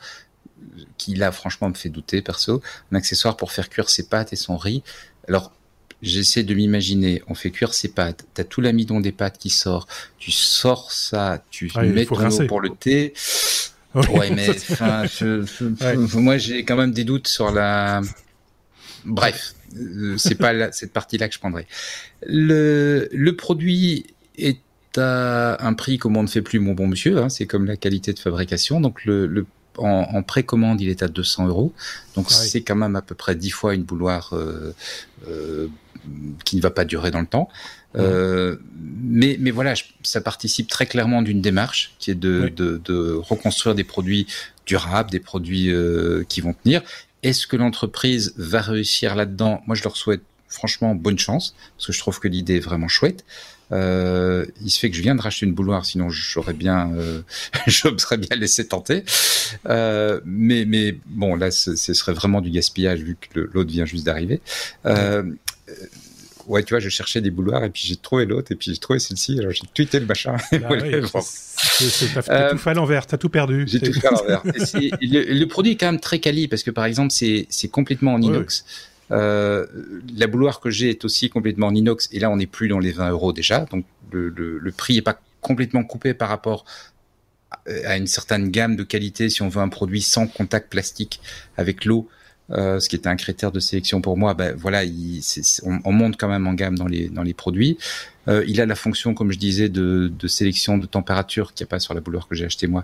qui là franchement me fait douter perso, un accessoire pour faire cuire ses pâtes et son riz. Alors j'essaie de m'imaginer, on fait cuire ses pâtes, t'as tout l'amidon des pâtes qui sort, tu sors ça, tu ah, mets ton eau pour le thé. Ouais, ouais mais je, je, ouais. moi j'ai quand même des doutes sur la. Bref, c'est pas la, cette partie-là que je prendrais. Le, le produit est à un prix comme on ne fait plus, mon bon monsieur. Hein, c'est comme la qualité de fabrication. Donc le, le en, en, précommande, il est à 200 euros. Donc ah oui. c'est quand même à peu près 10 fois une bouloire euh, euh, qui ne va pas durer dans le temps. Mmh. Euh, mais, mais voilà, ça participe très clairement d'une démarche qui est de, oui. de, de, reconstruire des produits durables, des produits euh, qui vont tenir. Est-ce que l'entreprise va réussir là-dedans? Moi, je leur souhaite franchement bonne chance, parce que je trouve que l'idée est vraiment chouette. Euh, il se fait que je viens de racheter une bouloire, sinon j'aurais bien, euh, je serais bien laissé tenter. Euh, mais, mais bon, là, ce serait vraiment du gaspillage vu que l'autre vient juste d'arriver. Ouais, tu vois, je cherchais des bouloirs et puis j'ai trouvé l'autre et puis j'ai trouvé celle-ci. Alors j'ai tweeté le machin. Ah oui, bon. T'as euh, tout fait à l'envers, t'as tout perdu. J'ai tout fait à l'envers. le, le, produit est quand même très quali parce que par exemple, c'est complètement en inox. Oui. Euh, la bouloire que j'ai est aussi complètement en inox et là on n'est plus dans les 20 euros déjà, donc le, le, le prix n'est pas complètement coupé par rapport à une certaine gamme de qualité si on veut un produit sans contact plastique avec l'eau. Euh, ce qui était un critère de sélection pour moi, ben voilà, il, on, on, monte quand même en gamme dans les dans les produits. Euh, il a la fonction, comme je disais, de, de sélection de température qui n'y a pas sur la bouloire que j'ai acheté moi,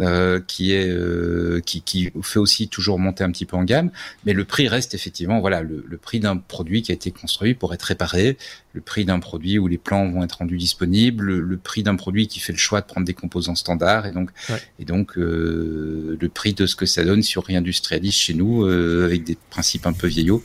euh, qui est euh, qui, qui fait aussi toujours monter un petit peu en gamme. Mais le prix reste effectivement, voilà, le, le prix d'un produit qui a été construit pour être réparé, le prix d'un produit où les plans vont être rendus disponibles, le, le prix d'un produit qui fait le choix de prendre des composants standards et donc ouais. et donc le prix de ce que ça donne si on réindustrialise chez nous avec des principes un peu vieillots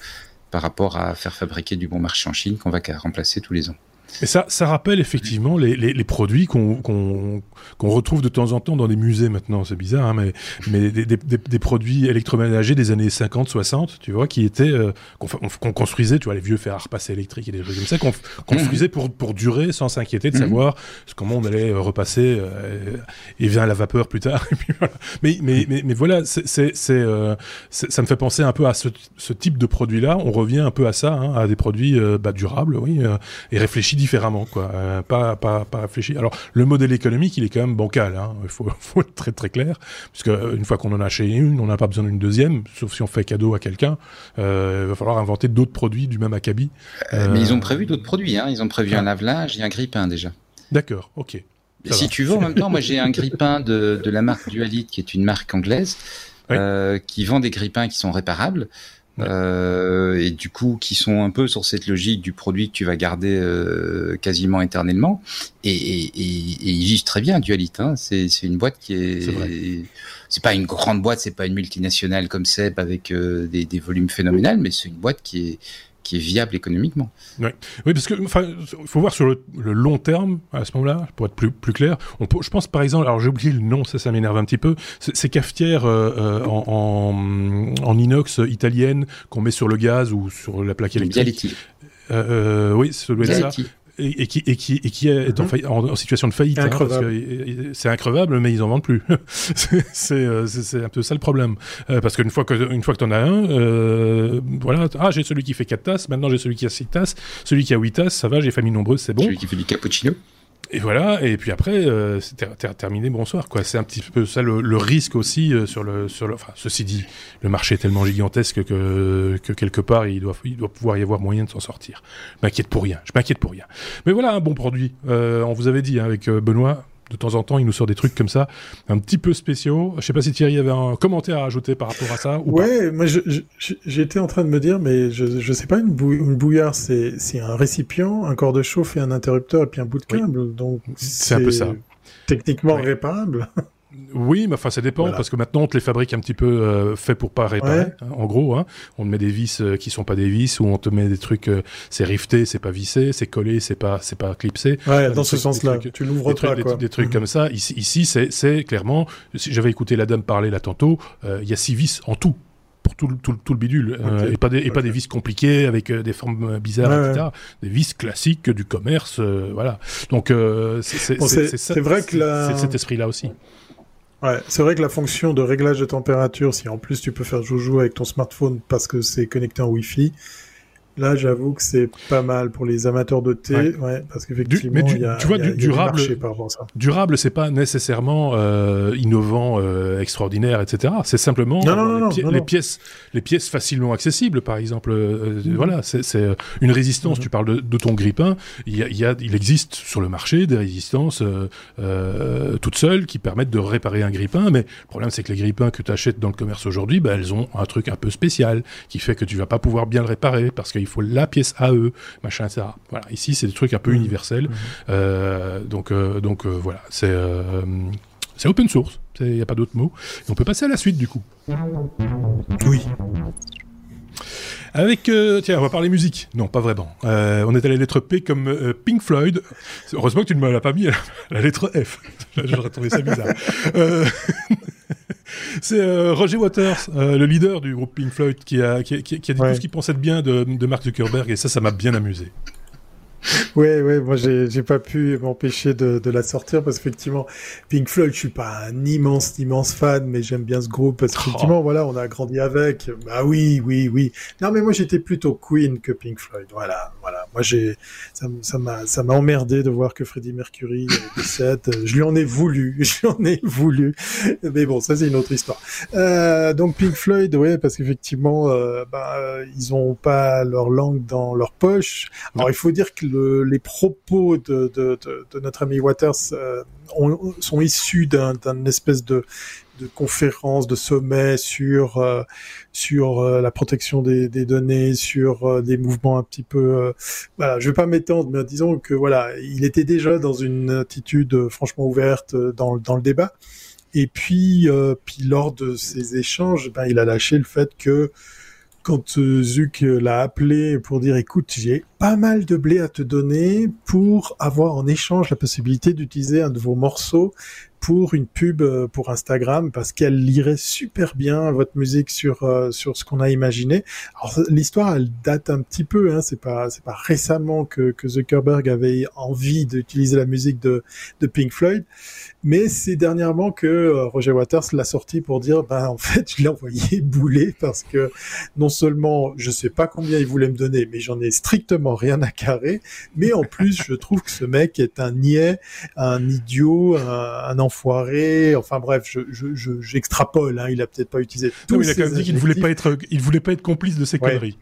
par rapport à faire fabriquer du bon marché en Chine qu'on va remplacer tous les ans. Et ça, ça rappelle effectivement les, les, les produits qu'on qu'on qu retrouve de temps en temps dans des musées maintenant. C'est bizarre, hein, mais, mais des, des, des, produits électroménagers des années 50, 60, tu vois, qui étaient euh, qu'on qu construisait, tu vois, les vieux fers à repasser électriques et des trucs comme ça, qu'on construisait pour pour durer sans s'inquiéter de savoir comment on allait repasser euh, et vient la vapeur plus tard. Et puis voilà. mais, mais, mais, mais voilà, c'est euh, ça me fait penser un peu à ce, ce type de produit-là. On revient un peu à ça, hein, à des produits euh, bah, durables, oui, euh, et réfléchis différemment, quoi. Euh, pas, pas, pas réfléchi. Alors, le modèle économique, il est quand même bancal, hein. Il faut, faut être très, très clair. Puisque, euh, une fois qu'on en a acheté une, on n'a pas besoin d'une deuxième, sauf si on fait cadeau à quelqu'un. Euh, il va falloir inventer d'autres produits du même acabit. Euh, mais ils ont prévu d'autres produits, hein. Ils ont prévu ah. un lave-linge et un grille-pain, déjà. D'accord, ok. Ça si va. tu veux, en même temps, moi j'ai un grille-pain de, de la marque Dualit, qui est une marque anglaise, oui. euh, qui vend des grille-pains qui sont réparables. Euh, et du coup qui sont un peu sur cette logique du produit que tu vas garder euh, quasiment éternellement. Et, et, et, et, ils vivent très bien, Dualit. Hein. C'est une boîte qui est. C'est pas une grande boîte, c'est pas une multinationale comme Seb avec euh, des, des, volumes phénoménales, mais c'est une boîte qui est qui est viable économiquement. Oui, oui parce que enfin, il faut voir sur le, long terme à ce moment-là, pour être plus plus clair. On peut, je pense par exemple, alors j'ai oublié le nom, ça ça m'énerve un petit peu. Ces cafetières euh, euh, en, en, en, inox italienne qu'on met sur le gaz ou sur la plaque électrique. Euh, oui, ça doit être ça et, qui, et, qui, et qui est en, mhm. en, situation de faillite. Hein, c'est increvable, mais ils en vendent plus. Euh, c'est un peu ça le problème. Euh, parce qu'une fois que une fois que t'en as un, euh, voilà, ah j'ai celui qui fait 4 tasses, maintenant j'ai celui qui a 6 tasses, celui qui a 8 tasses, ça va, j'ai famille nombreuse, c'est bon. Celui qui fait du cappuccino. Et voilà, et puis après, euh, c'est terminé, bonsoir. quoi. C'est un petit peu ça le, risque aussi euh, sur le sur le. Enfin, ceci dit, le marché est tellement gigantesque que que quelque part il doit pouvoir y avoir moyen de s'en sortir. Je m'inquiète pour rien. Je m'inquiète pour rien. Mais voilà un bon produit. Euh, on vous avait dit hein, avec Benoît, de temps en temps, il nous sort des trucs comme ça, un petit peu spéciaux. Je sais pas si Thierry avait un commentaire à ajouter par rapport à ça ou ouais, moi j'étais en train de me dire, mais je, je sais pas, une, bouillarde, c'est un récipient, un corps de chauffe et un interrupteur et puis un bout de câble. Donc c'est un peu ça. Techniquement réparable. Oui, mais enfin ça dépend parce que maintenant on te les fabrique un petit peu euh, fait pour pas réparer. Hein, en gros, hein. on te met des vis euh, qui sont pas des vis ou on te met des trucs euh, c'est rifté, c'est pas vissé, c'est collé, c'est pas c'est pas clipsé. Ouais, dans ce sens-là, tu l'ouvres pas quoi. Des, trucs mhm. comme ça. Ici, ici c'est clairement. Si j'avais écouté la dame parler là tantôt, il y a six vis en tout pour tout, tout, tout le bidule et pas des et pas des vis compliquées avec des formes bizarres etc des vis classiques du commerce voilà donc c'est c'est vrai que c'est cet esprit là aussi Ouais, c'est vrai que la fonction de réglage de température, si en plus tu peux faire joujou avec ton smartphone parce que c'est connecté en Wi-Fi, Là, j'avoue que c'est pas mal pour les amateurs de thé, ouais. parce qu'effectivement, y a, tu vois, du, durable, durable, c'est pas nécessairement euh, innovant, euh, extraordinaire, etc. C'est simplement les, pièces, les pièces facilement accessibles, par exemple. Euh, mhm. Voilà, c'est une résistance. Mhm. Tu parles de, ton grippin. Il y, a, il existe sur le marché des résistances toutes seules qui permettent de réparer un grippin, mais le problème, c'est que les grippins que tu achètes dans le commerce aujourd'hui, bah, elles ont un truc un peu spécial qui fait que tu vas pas pouvoir bien le réparer parce qu'il faut la pièce AE, machin, etc. Voilà, ici c'est des trucs un peu mmh. universels. Mmh. Euh, donc, euh, donc euh, voilà, c'est c'est open source, il n'y a pas d'autre mot. Et on peut passer à la suite du coup. Oui. Avec, tiens, on va parler musique. Non, pas vraiment. on est à la lettre P comme Pink Floyd. Heureusement que tu ne me l'as pas mis à la, lettre F. J'aurais trouvé ça bizarre. C'est euh, Roger Waters, euh, le leader du groupe Pink Floyd, qui a, qui, qui, qui a dit tout ce qu'il pensait de bien de, de Mark Zuckerberg, et ça, ça m'a bien amusé. Ouais, ouais, moi j'ai pas pu m'empêcher de, de, la sortir parce qu'effectivement, Pink Floyd, je suis pas un immense, immense fan, mais j'aime bien ce groupe parce qu'effectivement, oh. voilà, on a grandi avec. Bah oui, oui, oui. Non, mais moi j'étais plutôt Queen que Pink Floyd. Voilà, voilà. Moi j'ai, ça m'a, ça m'a emmerdé de voir que Freddie Mercury décède. Je lui en ai voulu, je lui en ai voulu. Mais bon, ça c'est une autre histoire. Euh, donc Pink Floyd, ouais, parce qu'effectivement, euh, bah, ils ont pas leur langue dans leur poche. Alors il faut dire que les propos de, de, de, notre ami Waters euh, sont issus d'un espèce de, de conférence, de sommet sur euh, sur euh, la protection des, des données, sur des mouvements un petit peu. voilà, je vais pas m'étendre, mais disons que voilà, il était déjà dans une attitude franchement ouverte dans, dans le débat. Et puis, puis lors de ces échanges, ben, il a lâché le fait que quand euh, Zuc euh, l'a appelé pour dire écoute, j'ai pas mal de blé à te donner pour avoir en échange la possibilité d'utiliser un de vos morceaux pour une pub euh, pour Instagram parce qu'elle lirait super bien votre musique sur euh, sur ce qu'on a imaginé. Alors l'histoire elle date un petit peu, hein, c'est pas c'est pas récemment que, que Zuckerberg avait envie d'utiliser la musique de de Pink Floyd, mais c'est dernièrement que euh, Roger Waters l'a sorti pour dire ben en fait je l'ai envoyé bouler parce que non seulement je sais pas combien il voulait me donner, mais j'en ai strictement rien à carrer, mais en plus je trouve que ce mec est un niais, un idiot, un, un enfoiré. Enfin bref, je, j'extrapole. Je, hein, il a peut-être pas utilisé. Tout il a quand même dit qu'il ne voulait pas être, il voulait pas être complice de ces conneries.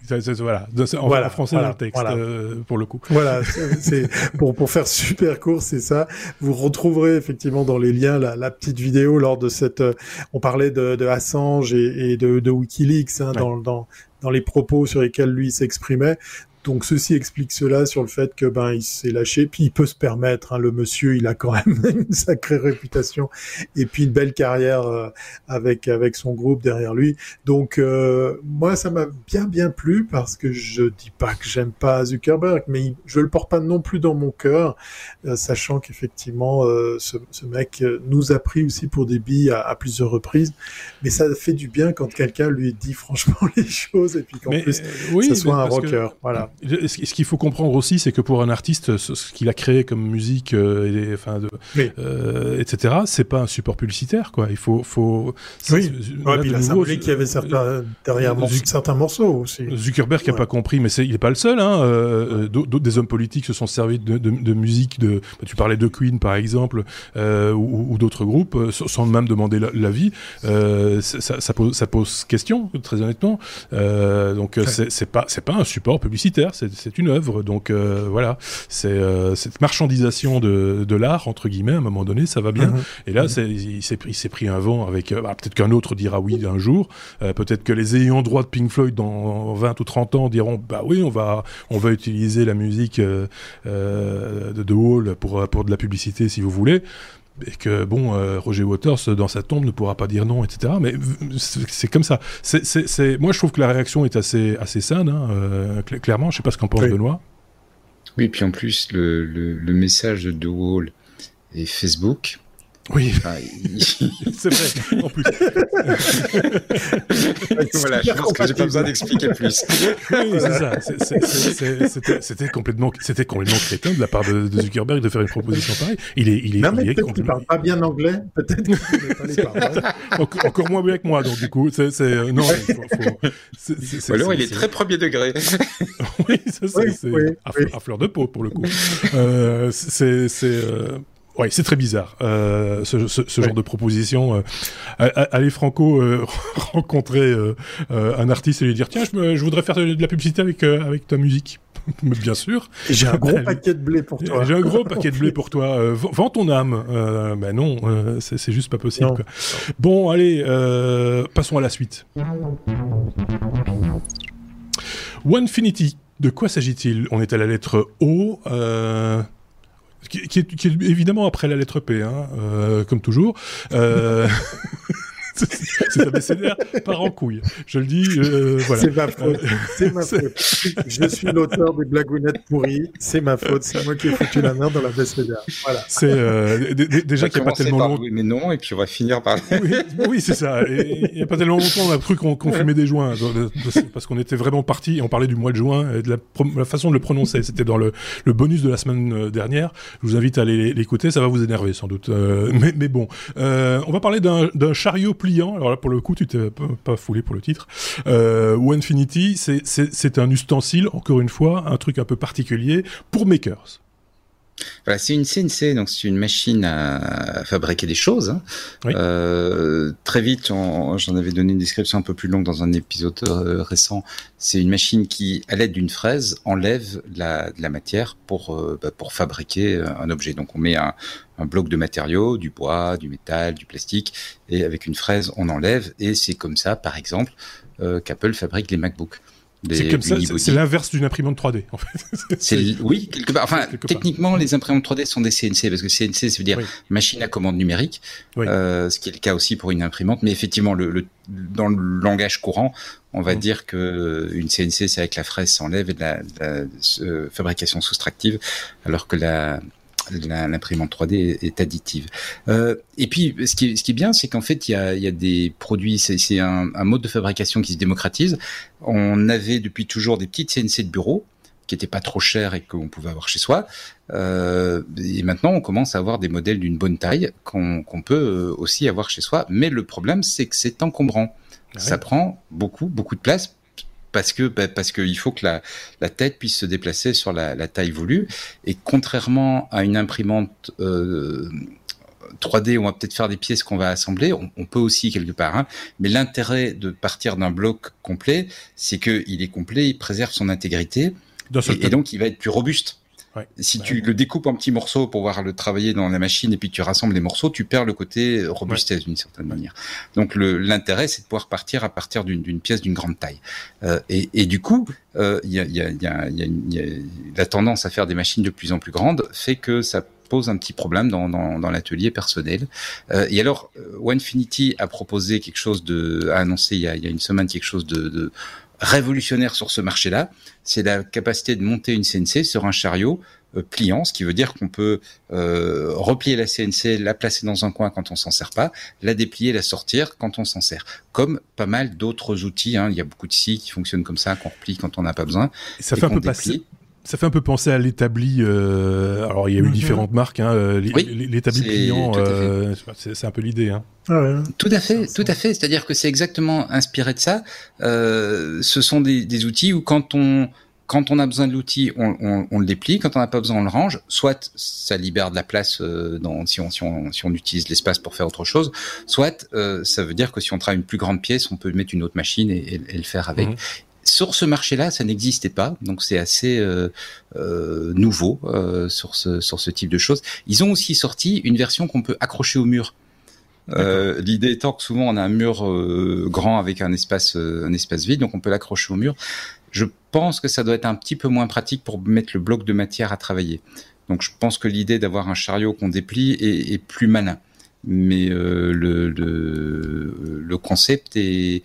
voilà, en, français dans le texte euh, pour le coup. Voilà, c'est pour pour faire super court, c'est ça. Vous retrouverez effectivement dans les liens la, la petite vidéo lors de cette. Euh, on parlait de, de Assange et, et de, de WikiLeaks hein, dans, dans dans les propos sur lesquels lui s'exprimait. Donc ceci explique cela sur le fait que ben il s'est lâché, puis il peut se permettre. Hein, le monsieur, il a quand même une sacrée réputation et puis une belle carrière euh, avec avec son groupe derrière lui. Donc euh, moi, ça m'a bien bien plu parce que je dis pas que j'aime pas Zuckerberg, mais je le porte pas non plus dans mon cœur, euh, sachant qu'effectivement ce, ce, mec nous a pris aussi pour des billes à, plusieurs reprises. Mais ça fait du bien quand quelqu'un lui dit franchement les choses et puis qu'en plus oui, ça soit un rocker. Voilà ce qu'il faut comprendre aussi, c'est que pour un artiste, ce, qu'il a créé comme musique, euh, et, enfin, de, euh, etc., c'est pas un support publicitaire, quoi. Il faut, faut. Oui. Ouais, puis il a semblé qu'il y avait certains, derrière certains morceaux aussi. Zuckerberg n'a pas compris, mais il n'est pas le seul. Hein. Euh, D'autres des hommes politiques se sont servis de, de, de musique. De, bah, tu parlais de Queen, par exemple, euh, ou, ou d'autres groupes, euh, sans même demander l'avis. Euh, ça, ça, pose, ça pose question, très honnêtement. Euh, donc c'est pas, c'est pas un support publicitaire c'est une œuvre. Donc euh, voilà, c'est euh, cette marchandisation de, de l'art entre guillemets. À un moment donné, ça va bien. Mhm. Et là, il s'est pris, pris un vent avec. Euh, bah, peut-être qu'un autre dira oui un jour. peut-être que les ayants droit de Pink Floyd dans 20 ou 30 ans diront bah oui, on va on va utiliser la musique de, de Hall pour pour de la publicité si vous voulez et que bon, Roger Waters dans sa tombe ne pourra pas dire non, etc. Mais c'est comme ça. Moi, je trouve que la réaction est assez, assez saine, hein, clairement. Je sais pas ce qu'en pense Benoît. Oui, puis en plus, le, le, le message de Wall et Facebook, oui, ah, c'est vrai, en plus. voilà, je pense que j'ai pas besoin d'expliquer plus. oui, c'est ça. C'était complètement, c'était complètement crétin de la part de, de, Zuckerberg de faire une proposition pareille. Il est, il est, non, mais peut-être qu'il parle pas bien anglais. Peut-être qu'il pas les encore, moins bien que moi, donc du coup, c'est, euh, non. Faut, alors, il est très premier degré. oui, ça c'est oui, oui, à, à, fleur de peau pour le coup. Euh, c'est, c'est. Euh, oui, c'est très bizarre, euh, ce, ce, ce genre de proposition. Euh, aller Franco euh, rencontrer euh, un artiste et lui dire tiens, je, je voudrais faire de la publicité avec avec ta musique. Bien sûr. J'ai un gros paquet de blé pour toi. J'ai un gros paquet de blé pour toi. vends ton âme. ben non, c'est juste pas possible. Quoi. Bon, allez, passons à la suite. Onefinity. De quoi s'agit-il? On est à la lettre O. Qui, qui, est, qui, est, évidemment après la lettre P, hein, euh, comme toujours. Euh... c'est abécédaire par en couille. Je le dis, euh, voilà. C'est ma faute. C'est ma faute. Je suis l'auteur des blagounettes pourries. C'est ma faute. C'est moi qui ai foutu la main dans la l'abécédaire. Voilà. C'est euh, déjà qu'il n'y a pas tellement longtemps. mais non, et puis on va finir par. oui, oui c'est ça. Il n'y a pas tellement longtemps, on a cru qu'on qu fumait des joints parce qu'on était vraiment parti et on parlait du mois de juin et de la, la façon de le prononcer. C'était dans le, le, bonus de la semaine euh, dernière. Je vous invite à aller l'écouter. Ça va vous énerver sans doute. Euh, mais, mais, bon, euh, on va parler d'un chariot plus alors là, pour le coup, tu t'es pas, foulé pour le titre. Euh, Infinity, c'est un ustensile, encore une fois, un truc un peu particulier pour makers. Voilà, c'est une CNC, donc c'est une machine à fabriquer des choses. Hein. Euh, très vite, j'en avais donné une description un peu plus longue dans un épisode euh, récent. C'est une machine qui, à l'aide d'une fraise, enlève la, de la matière pour euh, bah, pour fabriquer un objet. Donc on met un, un bloc de matériaux, du bois, du métal, du plastique, et avec une fraise, on enlève, et c'est comme ça, par exemple, euh, qu'Apple fabrique les MacBooks. C'est comme ça, c'est l'inverse d'une imprimante 3D, en fait. oui, quelque part. Enfin, techniquement, les imprimantes 3D sont des CNC, parce que CNC, ça veut dire machine à commande numérique, euh, ce qui est le cas aussi pour une imprimante. Mais effectivement, le, le dans le langage courant, on va mmh. dire que une CNC, c'est avec la fraise s'enlève et de la, la euh, fabrication soustractive, alors que la l'imprimante 3D est, additive. Euh, et puis, ce qui est, ce qui est bien, c'est qu'en fait, il y a, y a, des produits, c'est un, un, mode de fabrication qui se démocratise. On avait depuis toujours des petites CNC de bureau qui n'étaient pas trop chères et qu'on pouvait avoir chez soi. Euh, et maintenant, on commence à avoir des modèles d'une bonne taille qu'on peut euh, aussi avoir chez soi. Mais le problème, c'est que c'est encombrant. Ah Ça prend beaucoup, beaucoup de place parce que bah, parce qu'il faut que la, la tête puisse se déplacer sur la, la taille voulue et contrairement à une imprimante euh, 3D, on va peut-être faire des pièces qu'on va assembler. On, peut aussi quelque part. Hein. Mais l'intérêt de partir d'un bloc complet, c'est qu'il est complet, il préserve son intégrité. et, donc, il va être plus robuste. Si tu le découpes en petits morceaux pour pouvoir le travailler dans la machine et puis tu rassembles les morceaux, tu perds le côté robustesse d'une certaine manière. Donc l'intérêt, c'est de pouvoir partir à partir d'une pièce d'une grande taille. Euh, et, et, du coup, il y, a, y, a, y, a, y, a, la tendance à faire des machines de plus en plus grandes fait que ça pose un petit problème dans, dans, dans l'atelier personnel. Euh, et alors, Onefinity a proposé quelque chose de, a annoncé il y a, il y a une semaine quelque chose de, de révolutionnaire sur ce marché-là, c'est la capacité de monter une CNC sur un chariot euh, pliant, ce qui veut dire qu'on peut euh, replier la CNC, la placer dans un coin quand on s'en sert pas, la déplier, la sortir quand on s'en sert. Comme pas mal d'autres outils, hein. il y a beaucoup de scies qui fonctionnent comme ça, qu'on replie quand on n'a pas besoin. Ça fait un peu passer ça fait un peu penser à l'établi. Euh, alors il y a eu mhm. différentes marques. Hein, euh, l'établi client, euh, c'est un peu l'idée. Hein. Ah tout à fait, tout à fait. C'est-à-dire que c'est exactement inspiré de ça. Euh, ce sont des, des, outils où quand on quand on a besoin de l'outil, on, on, on, le déplie. Quand on n'a pas besoin, on le range. Soit ça libère de la place euh, dans, si, on, si, on, si on utilise l'espace pour faire autre chose. Soit euh, ça veut dire que si on travaille une plus grande pièce, on peut mettre une autre machine et, et, le faire avec. Mhm. Sur ce marché-là, ça n'existait pas, donc c'est assez euh, euh, nouveau euh, sur ce sur ce type de choses. Ils ont aussi sorti une version qu'on peut accrocher au mur. Euh, L'idée étant que souvent on a un mur euh, grand avec un espace euh, un espace vide, donc on peut l'accrocher au mur. Je pense que ça doit être un petit peu moins pratique pour mettre le bloc de matière à travailler. Donc je pense que l'idée d'avoir un chariot qu'on déplie est, est, plus malin. Mais le, le, le concept est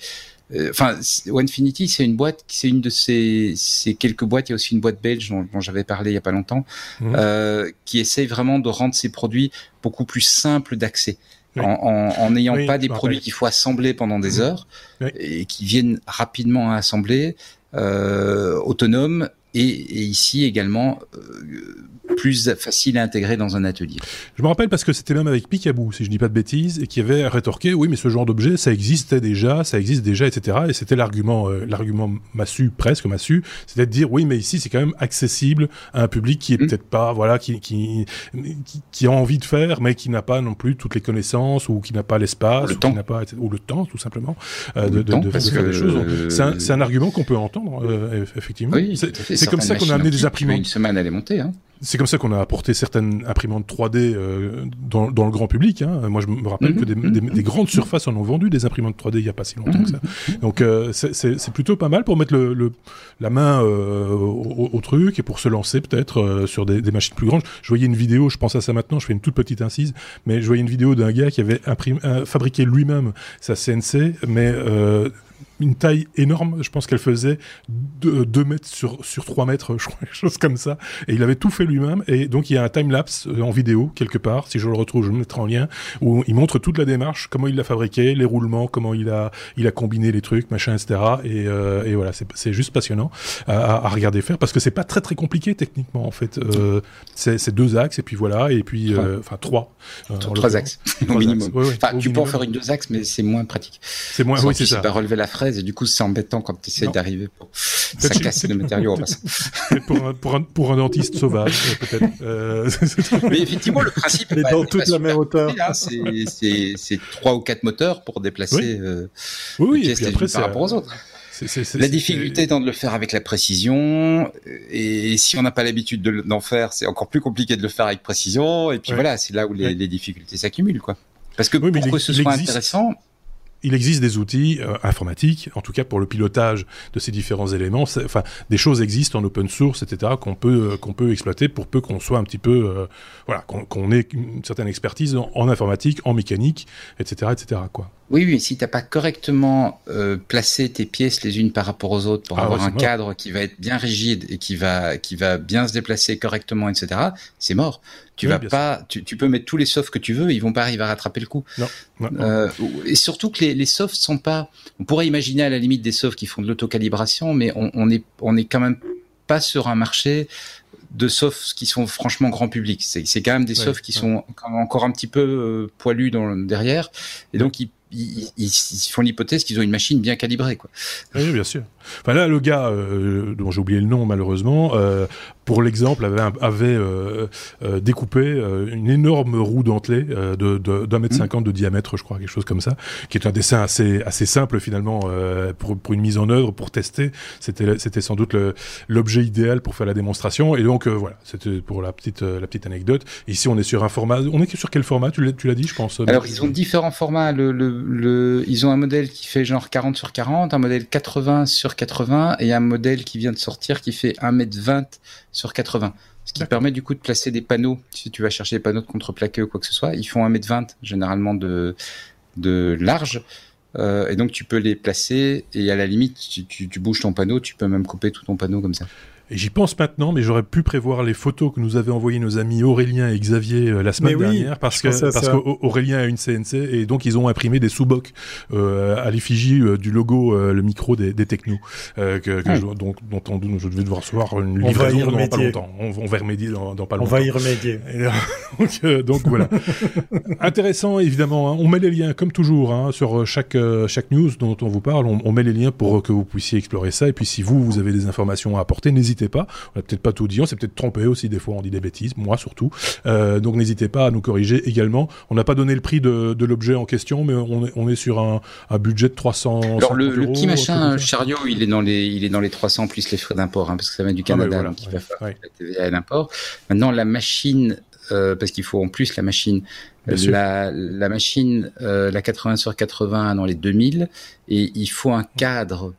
enfin, Onefinity, c'est une boîte, c'est une de ces, ces, quelques boîtes. Il y a aussi une boîte belge dont, j'avais parlé il y a pas longtemps, mmh. euh, qui essaye vraiment de rendre ses produits beaucoup plus simples d'accès. En n'ayant en, pas des produits qu'il faut assembler pendant des mmh. heures et qui viennent rapidement à assembler, euh, autonomes et, et, ici également euh, plus facile à intégrer dans un atelier. Je me rappelle parce que c'était même avec Picaboo, si je dis pas de bêtises, et qui avait rétorqué, oui, mais ce genre d'objet, ça existait déjà, ça existe déjà, etc. Et c'était l'argument, euh, l'argument massu, presque massu, c'était de dire, oui, mais ici, c'est quand même accessible à un public qui est mmh. peut-être pas, voilà, qui, qui, qui, a envie de faire, mais qui n'a pas non plus toutes les connaissances, ou qui n'a pas l'espace, ou, n'a pas, ou le temps, tout simplement, euh, de, de, de, faire des choses. C'est un, un, argument qu'on peut entendre, euh, effectivement. Oui, c'est comme ça qu'on a amené des imprimantes. Une semaine, elle est montée, hein c'est comme ça qu'on a apporté certaines imprimantes 3D euh, dans, dans, le grand public. Hein. Moi, je me rappelle que des, mhm. des, des, grandes surfaces en ont vendu des imprimantes 3D il n'y a pas si longtemps que ça. Mhm. Donc, euh, c'est plutôt pas mal pour mettre le, le la main euh, au, au, truc et pour se lancer peut-être euh, sur des, des, machines plus grandes. Je voyais une vidéo, je pense à ça maintenant, je fais une toute petite incise, mais je voyais une vidéo d'un gars qui avait imprimé, fabriqué lui-même sa CNC, mais une taille énorme. Je pense qu'elle faisait 2 mètres sur, sur 3 mètres, je crois, quelque chose comme ça. Et il avait tout fait lui-même. Et donc, il y a un time-lapse euh, en vidéo, quelque part. Si je le retrouve, je le mettrai en lien, où il montre toute la démarche, comment il l'a fabriqué, les roulements, comment il a, il a combiné les trucs, machin, etc. Et, euh, et voilà, c'est juste passionnant à, à, regarder faire parce que c'est pas très très compliqué techniquement, en fait. Euh, c'est deux axes, et puis voilà, et puis, euh, enfin, trois. Euh, trois axes, au minimum. enfin, tu peux en faire une deux axes, mais c'est moins pratique. C'est moins, oui, c'est ça. Pas relever la fraise et du coup c'est embêtant quand tu essaies d'arriver pour ça casse le matériau pour, un, pour, un, pour un dentiste sauvage peut-être. Euh... Mais effectivement le principe est dans toute la même hauteur. C'est trois ou quatre moteurs pour déplacer oui. euh, oui, les pièces et après, par rapport aux autres. C est, c est, la difficulté étant de le faire avec la précision, et si on n'a pas l'habitude d'en faire, c'est encore plus compliqué de le faire avec précision, et puis ouais. voilà, c'est là où les, ouais. les difficultés s'accumulent, quoi. Parce que oui, pour que ce soit existe... intéressant, il existe des outils euh, informatiques, en tout cas pour le pilotage de ces différents éléments. Enfin, des choses existent en open source, etc., qu'on peut euh, qu'on peut exploiter pour peu qu'on soit un petit peu, euh, voilà, qu'on qu ait une certaine expertise en, en, informatique, en mécanique, etc., etc. Quoi. Oui, oui, si t'as pas correctement placé tes pièces les unes par rapport aux autres pour ah avoir ouais, un mort. cadre qui va être bien rigide et qui va qui va bien se déplacer correctement, etc., c'est mort. Tu oui, vas pas, tu, tu, peux mettre tous les softs que tu veux, ils vont pas arriver à rattraper le coup. Non. non, non. Euh, et surtout que les, les softs sont pas. On pourrait imaginer à la limite des softs qui font de l'autocalibration, mais on, on est on est quand même pas sur un marché de softs qui sont franchement grand public. C'est quand même des softs qui ouais. sont encore un petit peu euh, poilus dans, derrière, et donc ils ils, font l'hypothèse qu'ils ont une machine bien calibrée. Quoi. Oui, bien sûr. Enfin là, le gars euh, dont j'ai oublié le nom malheureusement, euh, pour l'exemple, avait, avait euh, découpé une énorme roue dentelée de d'un mètre mmh. cinquante de diamètre, je crois, quelque chose comme ça, qui est un dessin assez assez simple finalement pour, pour une mise en œuvre, pour tester. C'était c'était sans doute l'objet idéal pour faire la démonstration. Et donc voilà, c'était pour la petite la petite anecdote. Ici, on est sur un format. On est sur quel format? Tu l'as dit, je pense. Alors ils ont différents formats. Le, le, le, ils ont un modèle qui fait genre 40 sur 40, un modèle 80 sur 80 et un modèle qui vient de sortir qui fait 1m20 sur 80. Ce qui permet du coup de placer des panneaux. Si tu vas chercher des panneaux de contreplaqué ou quoi que ce soit, ils font 1m20 généralement de, de large. Euh, et donc tu peux les placer et à la limite, tu, tu, tu bouges ton panneau, tu peux même couper tout ton panneau comme ça. Et j'y pense maintenant, mais j'aurais pu prévoir les photos que nous avaient envoyées nos amis Aurélien et Xavier euh, la semaine dernière, parce que parce qu'Aurélien a une CNC et donc ils ont imprimé des sous-bocs euh, à l'effigie euh, du logo, le micro des, des technos, que, que ah. je, donc, dont on, je devais devoir recevoir une livraison dans pas longtemps. On, on, va remédier dans, dans, pas longtemps. On va y remédier. donc, donc voilà. Intéressant évidemment. Hein. On met les liens comme toujours hein, sur chaque chaque news dont on vous parle. On, on met les liens pour que vous puissiez explorer ça. Et puis si vous vous avez des informations à apporter, n'hésitez n'hésitez pas. On n'a peut-être pas tout dit, on s'est peut-être trompé aussi des fois, on dit des bêtises, moi surtout. Euh, donc n'hésitez pas à nous corriger également. On n'a pas donné le prix de, de l'objet en question, mais on est, on est sur un, un budget de 300 Alors le, le petit machin chariot, il est dans les, il est dans les 300 plus les frais d'import, hein, parce que ça vient du ah, Canada, donc il va faire la TVA et l'import. Maintenant la machine, euh, parce qu'il faut en plus la machine. La, la, machine, euh, la 80 sur 80 dans les 2000, et il faut un cadre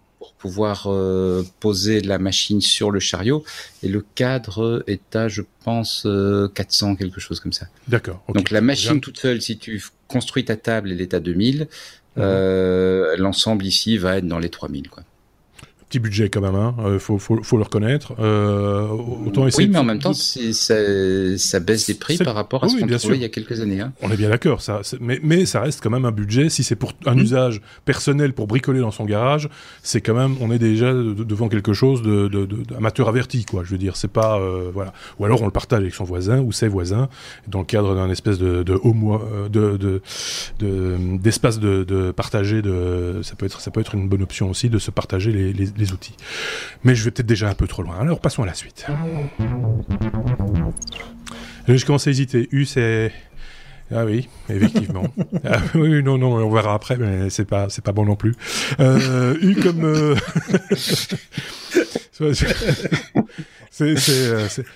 pouvoir euh, poser la machine sur le chariot. Et le cadre est à, je pense, 400, euh, quelque chose comme ça. D'accord. Donc la machine toute seule, si tu construis ta table, elle est à 2000. Mhm. Euh, l'ensemble ici va être dans les 3000. Quoi petit budget quand même, hein. Euh, faut, faut, faut, le reconnaître. Euh, autant essayer oui, mais en même temps, ça, ça baisse les prix par rapport à ce qu'on trouvait il y a quelques années. Hein. On est bien d'accord, ça, mais, mais ça reste quand même un budget. Si c'est pour un mmh. usage personnel pour bricoler dans son garage, c'est quand même, on est déjà devant quelque chose de, de, de, amateur averti, quoi. Je veux dire, c'est pas euh, voilà. Ou alors on le partage avec son voisin ou ses voisins dans le cadre d'un espèce de de, de, de, d'espace de, de, partager. De, ça peut être ça peut être une bonne option aussi de se partager les, les les outils. Mais je vais peut-être déjà un peu trop loin. Alors passons à la suite. Je commence à hésiter. U, c'est. Ah oui, effectivement. ah, oui, non, non, on verra après, mais c'est pas, c'est pas bon non plus. Euh, U comme. Euh...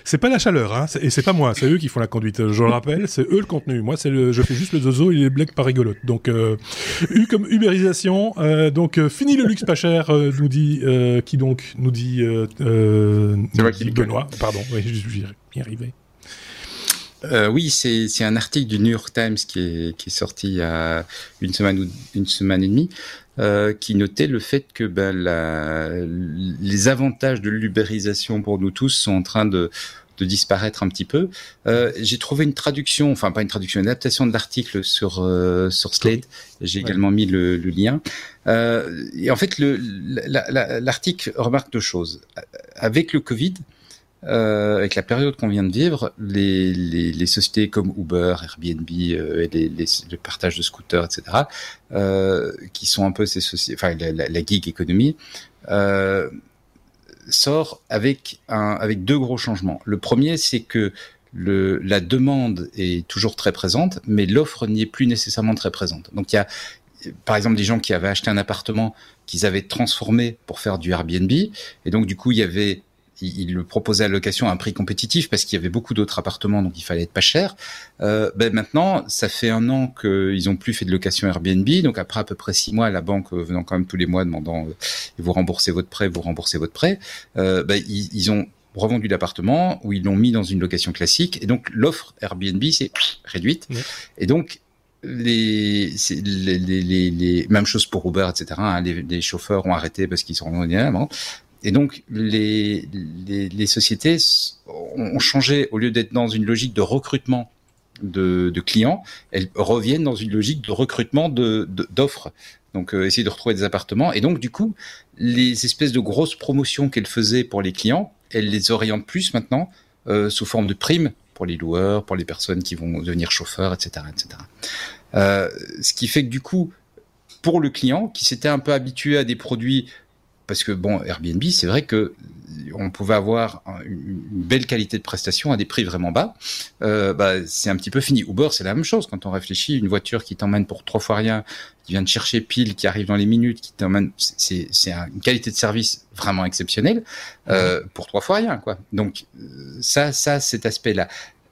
C'est pas la chaleur, hein, et c'est pas moi, c'est eux qui font la conduite. Je le rappelle, c'est eux le contenu. Moi, c'est le, je fais juste le zozo et les blagues pas rigolotes. Donc, euh, U comme ubérisation. Euh, donc, euh, fini le luxe pas cher, euh, nous dit qui donc nous dit, nous dit Benoît. Pardon, oui, je arrivé. Euh, oui, c'est un article du New York Times qui est, qui est sorti il y a une semaine ou une semaine et demie, euh, qui notait le fait que ben, la, les avantages de l'ubérisation pour nous tous sont en train de, de disparaître un petit peu. Euh, j'ai trouvé une traduction, enfin pas une traduction, une adaptation de l'article sur euh, sur Slate. J'ai également mis le, le lien. Euh, et en fait, l'article remarque deux choses. Avec le Covid, euh, avec la période qu'on vient de vivre, les, sociétés comme Uber, Airbnb euh, le partage de scooters, etc., euh, qui sont un peu ces sociétés, enfin la, la, gig économie, sort avec deux gros changements. Le premier, c'est que la demande est toujours très présente, mais l'offre n'y est plus nécessairement très présente. Donc il y a, par exemple, des gens qui avaient acheté un appartement qu'ils avaient transformé pour faire du Airbnb, et donc du coup il y avait il, le proposait à location à un prix compétitif parce qu'il y avait beaucoup d'autres appartements, donc il fallait être pas cher. Euh, ben maintenant, ça fait un an qu'ils ont plus fait de location Airbnb, donc après à peu près six mois, la banque euh, venant quand même tous les mois demandant euh, vous remboursez votre prêt, vous remboursez votre prêt, euh, ben, ils, ils, ont revendu l'appartement ou ils l'ont mis dans une location classique et donc l'offre Airbnb s'est réduite et donc les, les, les, les, mêmes choses pour Uber, etc. Hein, les, les, chauffeurs ont arrêté parce qu'ils sont avant. Et donc, les, les, les, sociétés ont changé, au lieu d'être dans une logique de recrutement de, de, clients, elles reviennent dans une logique de recrutement d'offres. De, donc, euh, essayer de retrouver des appartements. Et donc, du coup, les espèces de grosses promotions qu'elles faisaient pour les clients, elles les orientent plus maintenant euh, sous forme de primes pour les loueurs, pour les personnes qui vont devenir chauffeurs, etc. etc. Euh, ce qui fait que du coup, pour le client qui s'était un peu habitué à des produits parce que bon, Airbnb, c'est vrai que on pouvait avoir une belle qualité de prestation à des prix vraiment bas. Euh, bah, c'est un petit peu fini. Uber, c'est la même chose. Quand on réfléchit, une voiture qui t'emmène pour trois fois rien, qui vient de chercher pile, qui arrive dans les minutes, qui t'emmène, c'est une qualité de service vraiment exceptionnelle euh, pour trois fois rien, quoi. Donc ça, ça, cet aspect-là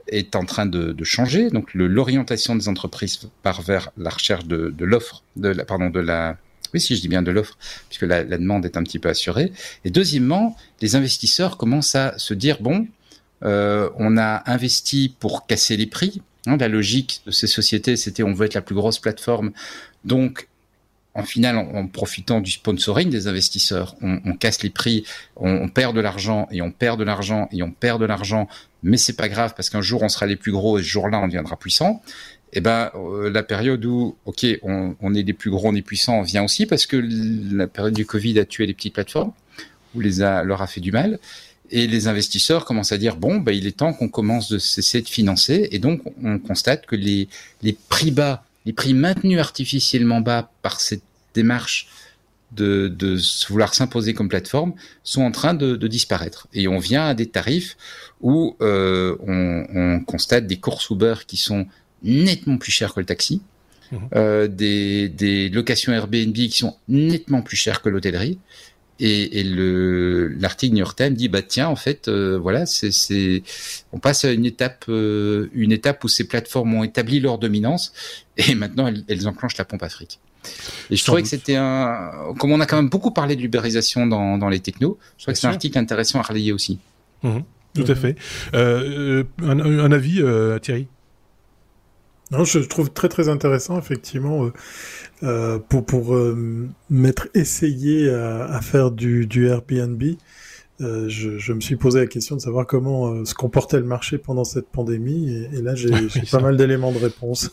est en train de, de changer. Donc l'orientation des entreprises part vers la recherche de, de l'offre, de la, pardon, de la oui, si je dis bien de l'offre, puisque la, demande est un petit peu assurée. Et deuxièmement, les investisseurs commencent à se dire bon, euh, on a investi pour casser les prix. Hein, la logique de ces sociétés, c'était on veut être la plus grosse plateforme, donc en final, en, profitant du sponsoring des investisseurs, on, casse les prix, on, perd de l'argent et on perd de l'argent et on perd de l'argent, mais c'est pas grave parce qu'un jour on sera les plus gros et ce jour-là on deviendra puissant eh ben, euh, la période où, ok, on, on, est les plus gros, on est puissants, vient aussi parce que la période du Covid a tué les petites plateformes, ou les a, leur a fait du mal. Et les investisseurs commencent à dire, bon, ben, il est temps qu'on commence de cesser de financer. Et donc, on constate que les, les prix bas, les prix maintenus artificiellement bas par cette démarche de, de vouloir s'imposer comme plateforme sont en train de, de, disparaître. Et on vient à des tarifs où euh, on, on constate des courses Uber qui sont nettement plus cher que le taxi, mhm. euh, des, des, locations Airbnb qui sont nettement plus chères que l'hôtellerie. Et, et le l'article New York Times dit bah tiens en fait euh, voilà c'est c'est on passe à une étape euh, une étape où ces plateformes ont établi leur dominance et maintenant elles, elles enclenchent la pompe Afrique. Et je trouvais que c'était un comme on a quand même beaucoup parlé de l'ubérisation dans dans les technos, je trouvais que c'est un article intéressant à relayer aussi. Mhm. tout à fait. Euh, un, un, avis Thierry? Non, je trouve très très intéressant effectivement euh, euh pour pour euh, m'être essayé à, à, faire du, du Airbnb. Euh, je, je, me suis posé la question de savoir comment euh, se comportait le marché pendant cette pandémie, et, et là j'ai pas mal d'éléments de réponse.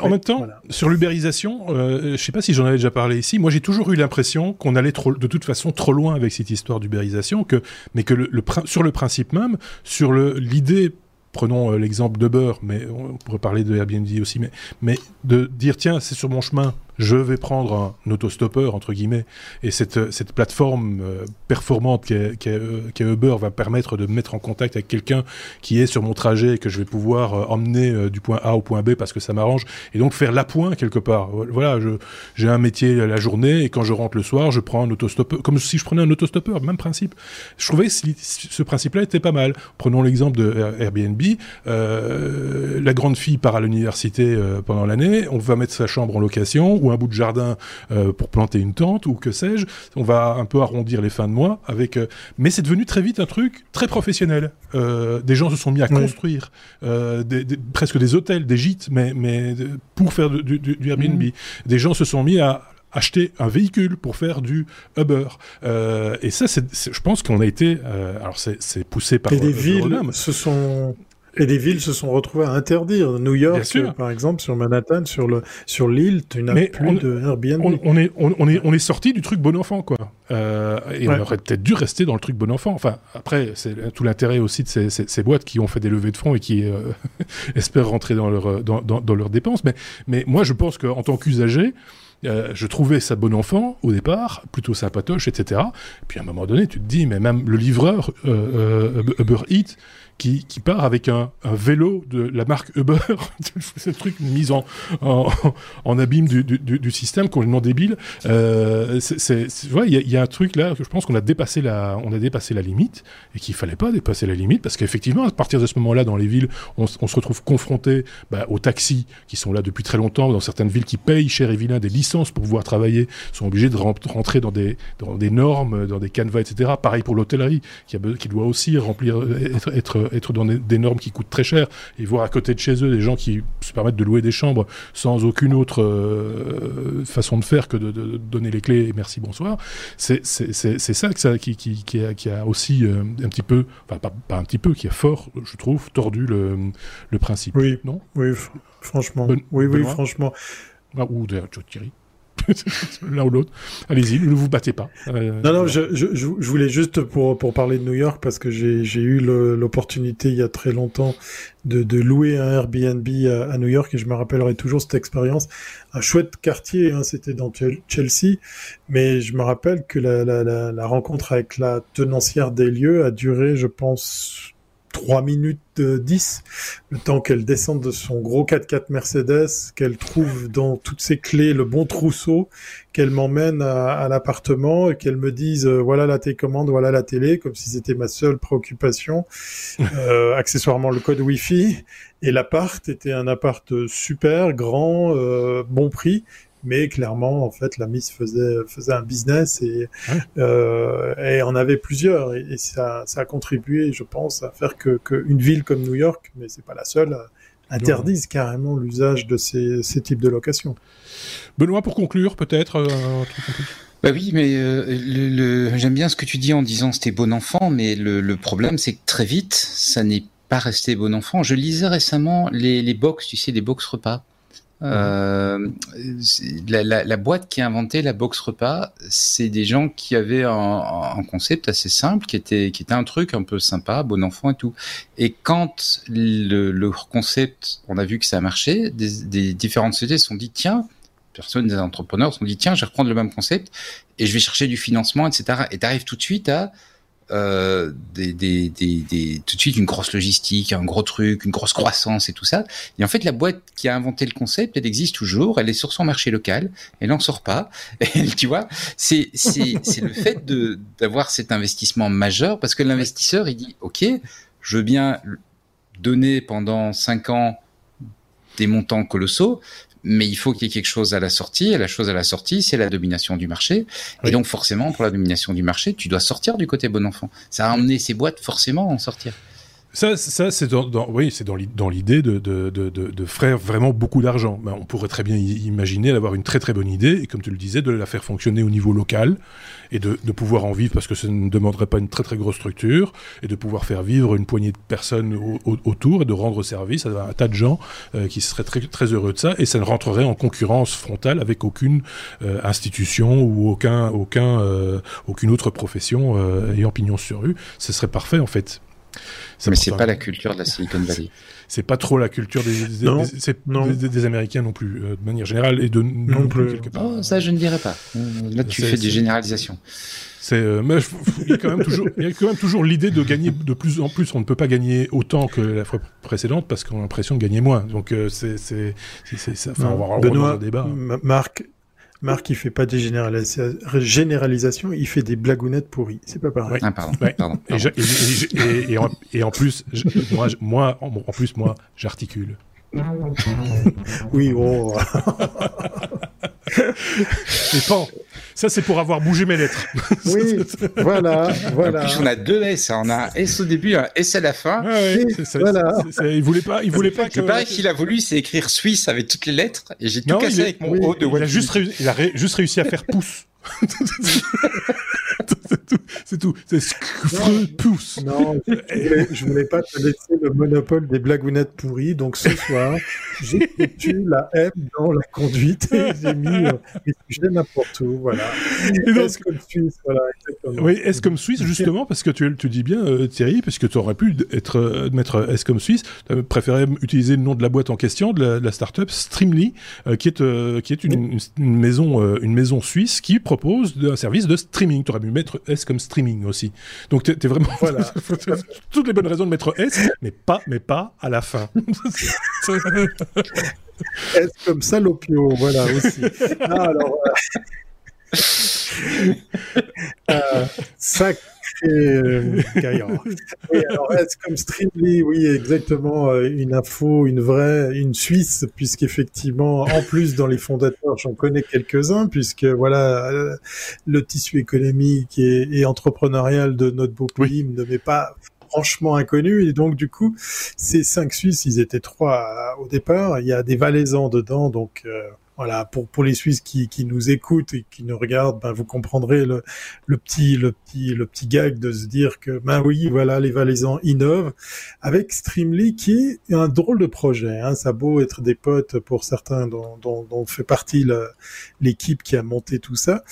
en même temps, sur l'ubérisation, euh, je sais pas si j'en avais déjà parlé ici. Moi, j'ai toujours eu l'impression qu'on allait trop, de toute façon trop loin avec cette histoire d'ubérisation, que mais que le, le, sur le principe même, sur le l'idée prenons euh, l'exemple de Beurre, mais on pourrait parler de Airbnb aussi, mais, mais de dire tiens, c'est sur mon chemin, je vais prendre un autostoppeur, entre guillemets, et cette, cette plateforme euh, performante qu'est qu qu Uber va permettre de me mettre en contact avec quelqu'un qui est sur mon trajet et que je vais pouvoir euh, emmener euh, du point A au point B parce que ça m'arrange, et donc faire l'appoint quelque part. Voilà, j'ai un métier la journée, et quand je rentre le soir, je prends un autostoppeur, comme si je prenais un autostoppeur, même principe. Je trouvais que ce principe-là était pas mal. Prenons l'exemple de Airbnb, la grande fille part à l'université pendant l'année, on va mettre sa chambre en location, ou un bout de jardin euh, pour planter une tente ou que sais-je. On va un peu arrondir les fins de mois avec. Euh, mais c'est devenu très vite un truc très professionnel. Euh, des gens se sont mis à construire des, presque des hôtels, des gîtes, mais mais pour faire du, du, Airbnb. Mmh. Des gens se sont mis à acheter un véhicule pour faire du Uber. Euh, et ça, c'est, je pense qu'on a été, euh, alors c'est, poussé par. Et les villes se sont et des villes se sont retrouvées à interdire. New York, par exemple, sur Manhattan, sur le sur l'île, tu n'as plus de Airbnb. On, est on, est on est sorti du truc bon enfant, quoi. Euh, et on aurait peut-être dû rester dans le truc bon enfant. Enfin, après, c'est tout l'intérêt aussi de ces, ces, boîtes qui ont fait des levées de fonds et qui euh, espèrent rentrer dans leur dans, dans, dans leurs dépenses. Mais mais moi, je pense qu'en tant qu'usager, euh, je trouvais ça bon enfant au départ, plutôt sympatoche, etc. Puis à un moment donné, tu te dis, mais même le livreur euh, euh, Uber Eats, qui, part avec un, vélo de la marque Uber, ce truc mis en, en, abîme du, du, du, système complètement débile. Euh, il y, a un truc là, je pense qu'on a dépassé la, a dépassé la limite et qu'il fallait pas dépasser la limite parce qu'effectivement, à partir de ce moment-là, dans les villes, on, on se retrouve confronté bah, aux taxis qui sont là depuis très longtemps, dans certaines villes qui payent cher et vilain des licences pour pouvoir travailler, sont obligés de rentrer dans des, dans des normes, dans des canevas, etc. Pareil pour l'hôtellerie qui, qui doit aussi remplir, être, être être dans des, normes qui coûtent très cher et voir à côté de chez eux des gens qui se permettent de louer des chambres sans aucune autre euh, façon de faire que de, donner les clés et merci bonsoir. C'est ça, que ça qui, qui, qui, a, qui, a, aussi euh, un petit peu, enfin pas, pas, un petit peu, qui a fort, je trouve, tordu le, le principe. Oui, non? Oui, franchement. oui, oui, franchement. Ah, ou d'ailleurs, Thierry. L'un ou l'autre. Allez-y, ne vous battez pas. Euh, non, non, je, je, je, voulais juste pour, pour parler de New York, parce que j'ai eu l'opportunité il y a très longtemps de, de louer un Airbnb à, New York, et je me rappellerai toujours cette expérience. Un chouette quartier, hein, c'était dans Chelsea, mais je me rappelle que la, la, la, la rencontre avec la tenancière des lieux a duré, je pense, 3 minutes 10, le temps qu'elle descende de son gros 4x4 Mercedes, qu'elle trouve dans toutes ses clés le bon trousseau, qu'elle m'emmène à, l'appartement et qu'elle me dise euh, voilà la télécommande, voilà la télé, comme si c'était ma seule préoccupation, euh, accessoirement le code Wi-Fi. Et l'appart était un appart super grand, euh, bon prix, mais clairement, en fait, la Miss faisait faisait un business et euh, et on avait plusieurs et, ça ça a contribué, je pense, à faire que qu'une ville comme New York, mais c'est pas la seule, interdise carrément l'usage de ces ces types de locations. Benoît, pour conclure, peut-être. Euh, bah oui, mais euh, le, j'aime bien ce que tu dis en disant c'était bon enfant, mais le, le problème c'est que très vite, ça n'est pas resté bon enfant. Je lisais récemment les, les box, tu sais, les box repas. Euh, la, la, la, boîte qui a inventé la box repas, c'est des gens qui avaient un, un, concept assez simple, qui était qui était un truc un peu sympa, bon enfant et tout. Et quand le, le concept, on a vu que ça a marché, des, des différentes sociétés se sont dit tiens, personnes, des entrepreneurs se sont dit tiens, je vais reprendre le même concept et je vais chercher du financement, etc. Et t'arrives tout de suite à euh, des, des, des, tout de suite une grosse logistique, un gros truc, une grosse croissance et tout ça. Et en fait, la boîte qui a inventé le concept, elle existe toujours, elle est sur son marché local, elle n'en sort pas. Et, tu vois, c'est le fait d'avoir cet investissement majeur parce que l'investisseur il dit ok, je veux bien donner pendant cinq ans des montants colossaux, mais il faut qu'il y ait quelque chose à la sortie, et la chose à la sortie, c'est la domination du marché. Et donc, forcément, pour la domination du marché, tu dois sortir du côté bon enfant. Ça a amené ces boîtes forcément à en sortir. Ça, ça c'est dans, oui, c'est dans l'idée de, de, de, de, faire vraiment beaucoup d'argent. Ben, on pourrait très bien imaginer d'avoir une très très bonne idée et comme tu le disais, de la faire fonctionner au niveau local et de, pouvoir en vivre parce que ça ne demanderait pas une très très grosse structure et de pouvoir faire vivre une poignée de personnes autour et de rendre service à un tas de gens euh, qui seraient très très heureux de ça et ça ne rentrerait en concurrence frontale avec aucune euh, institution ou aucun aucun euh, aucune autre profession ayant pignon sur rue. Ce serait parfait en fait. Mais c'est pas la culture de la Silicon Valley. c'est pas trop la culture des, des, des, Américains non plus, euh, de manière générale, et de non, plus. Quelque part. Oh, ça, je ne dirais pas. Euh, là, tu fais des généralisations. C'est, euh, mais il y a quand même toujours, il y a quand même toujours l'idée de gagner de plus en plus. On ne peut pas gagner autant que la fois précédente parce qu'on a l'impression de gagner moins. Donc c'est, c'est, c'est, ça. Enfin, on va Benoît, un débat. Marc, Marc, il fait pas des généralisations, il fait des blagounettes pourries. C'est pas pareil. Ah, pardon. pardon, Et, en, plus, moi, moi, en plus, moi, j'articule. oui, oh. Et bon, ça c'est pour avoir bougé mes lettres. oui, voilà, voilà. En plus, on a deux S. Hein. On a un S au début, un S à la fin. Ah ouais, voilà. il voulait pas, il voulait pas que. Le pareil qu'il a voulu, c'est écrire Suisse avec toutes les lettres, et j'ai tout cassé avec mon haut de. Il a juste, réussi, il a juste réussi à faire pouce. c'est tout. C'est pouce. Non, je voulais, pas te laisser le monopole des blagounettes pourries. Donc ce soir, j'ai foutu la M dans la conduite et j'ai mis euh, les sujets n'importe où. Voilà. Est-ce comme Suisse, voilà. Oui, est-ce comme Suisse, justement, parce que tu, tu dis bien, euh, Thierry, parce que tu aurais pu être, euh, mettre est-ce comme Suisse, tu préféré utiliser le nom de la boîte en question, de la, start-up Streamly, qui est, qui est une, une, maison, une maison suisse qui propose un service de streaming. Tu aurais pu mettre S comme streaming aussi. Donc tu es, vraiment voilà. toutes les bonnes raisons de mettre S, mais pas, mais pas à la fin. S comme salopio, voilà aussi. Ah, alors, euh... euh, euh, alors, est-ce comme Streamly, oui, exactement, euh, une info, une vraie, une Suisse, puisqu'effectivement, en plus, dans les fondateurs, j'en connais quelques-uns, puisque voilà, euh, le tissu économique et, et, entrepreneurial de notre beau pays ne m'est pas franchement inconnu. Et donc du coup ces cinq Suisses ils étaient trois au départ. Il y a des Valaisans dedans donc voilà, pour pour les Suisses qui, qui nous écoutent et qui nous regardent, ben vous comprendrez le, le petit le petit le petit gag de se dire que ben oui, voilà, les Valaisans innovent avec Streamly qui est un drôle de projet. Hein, ça a beau être des potes pour certains dont, dont, dont fait partie l'équipe qui a monté tout ça.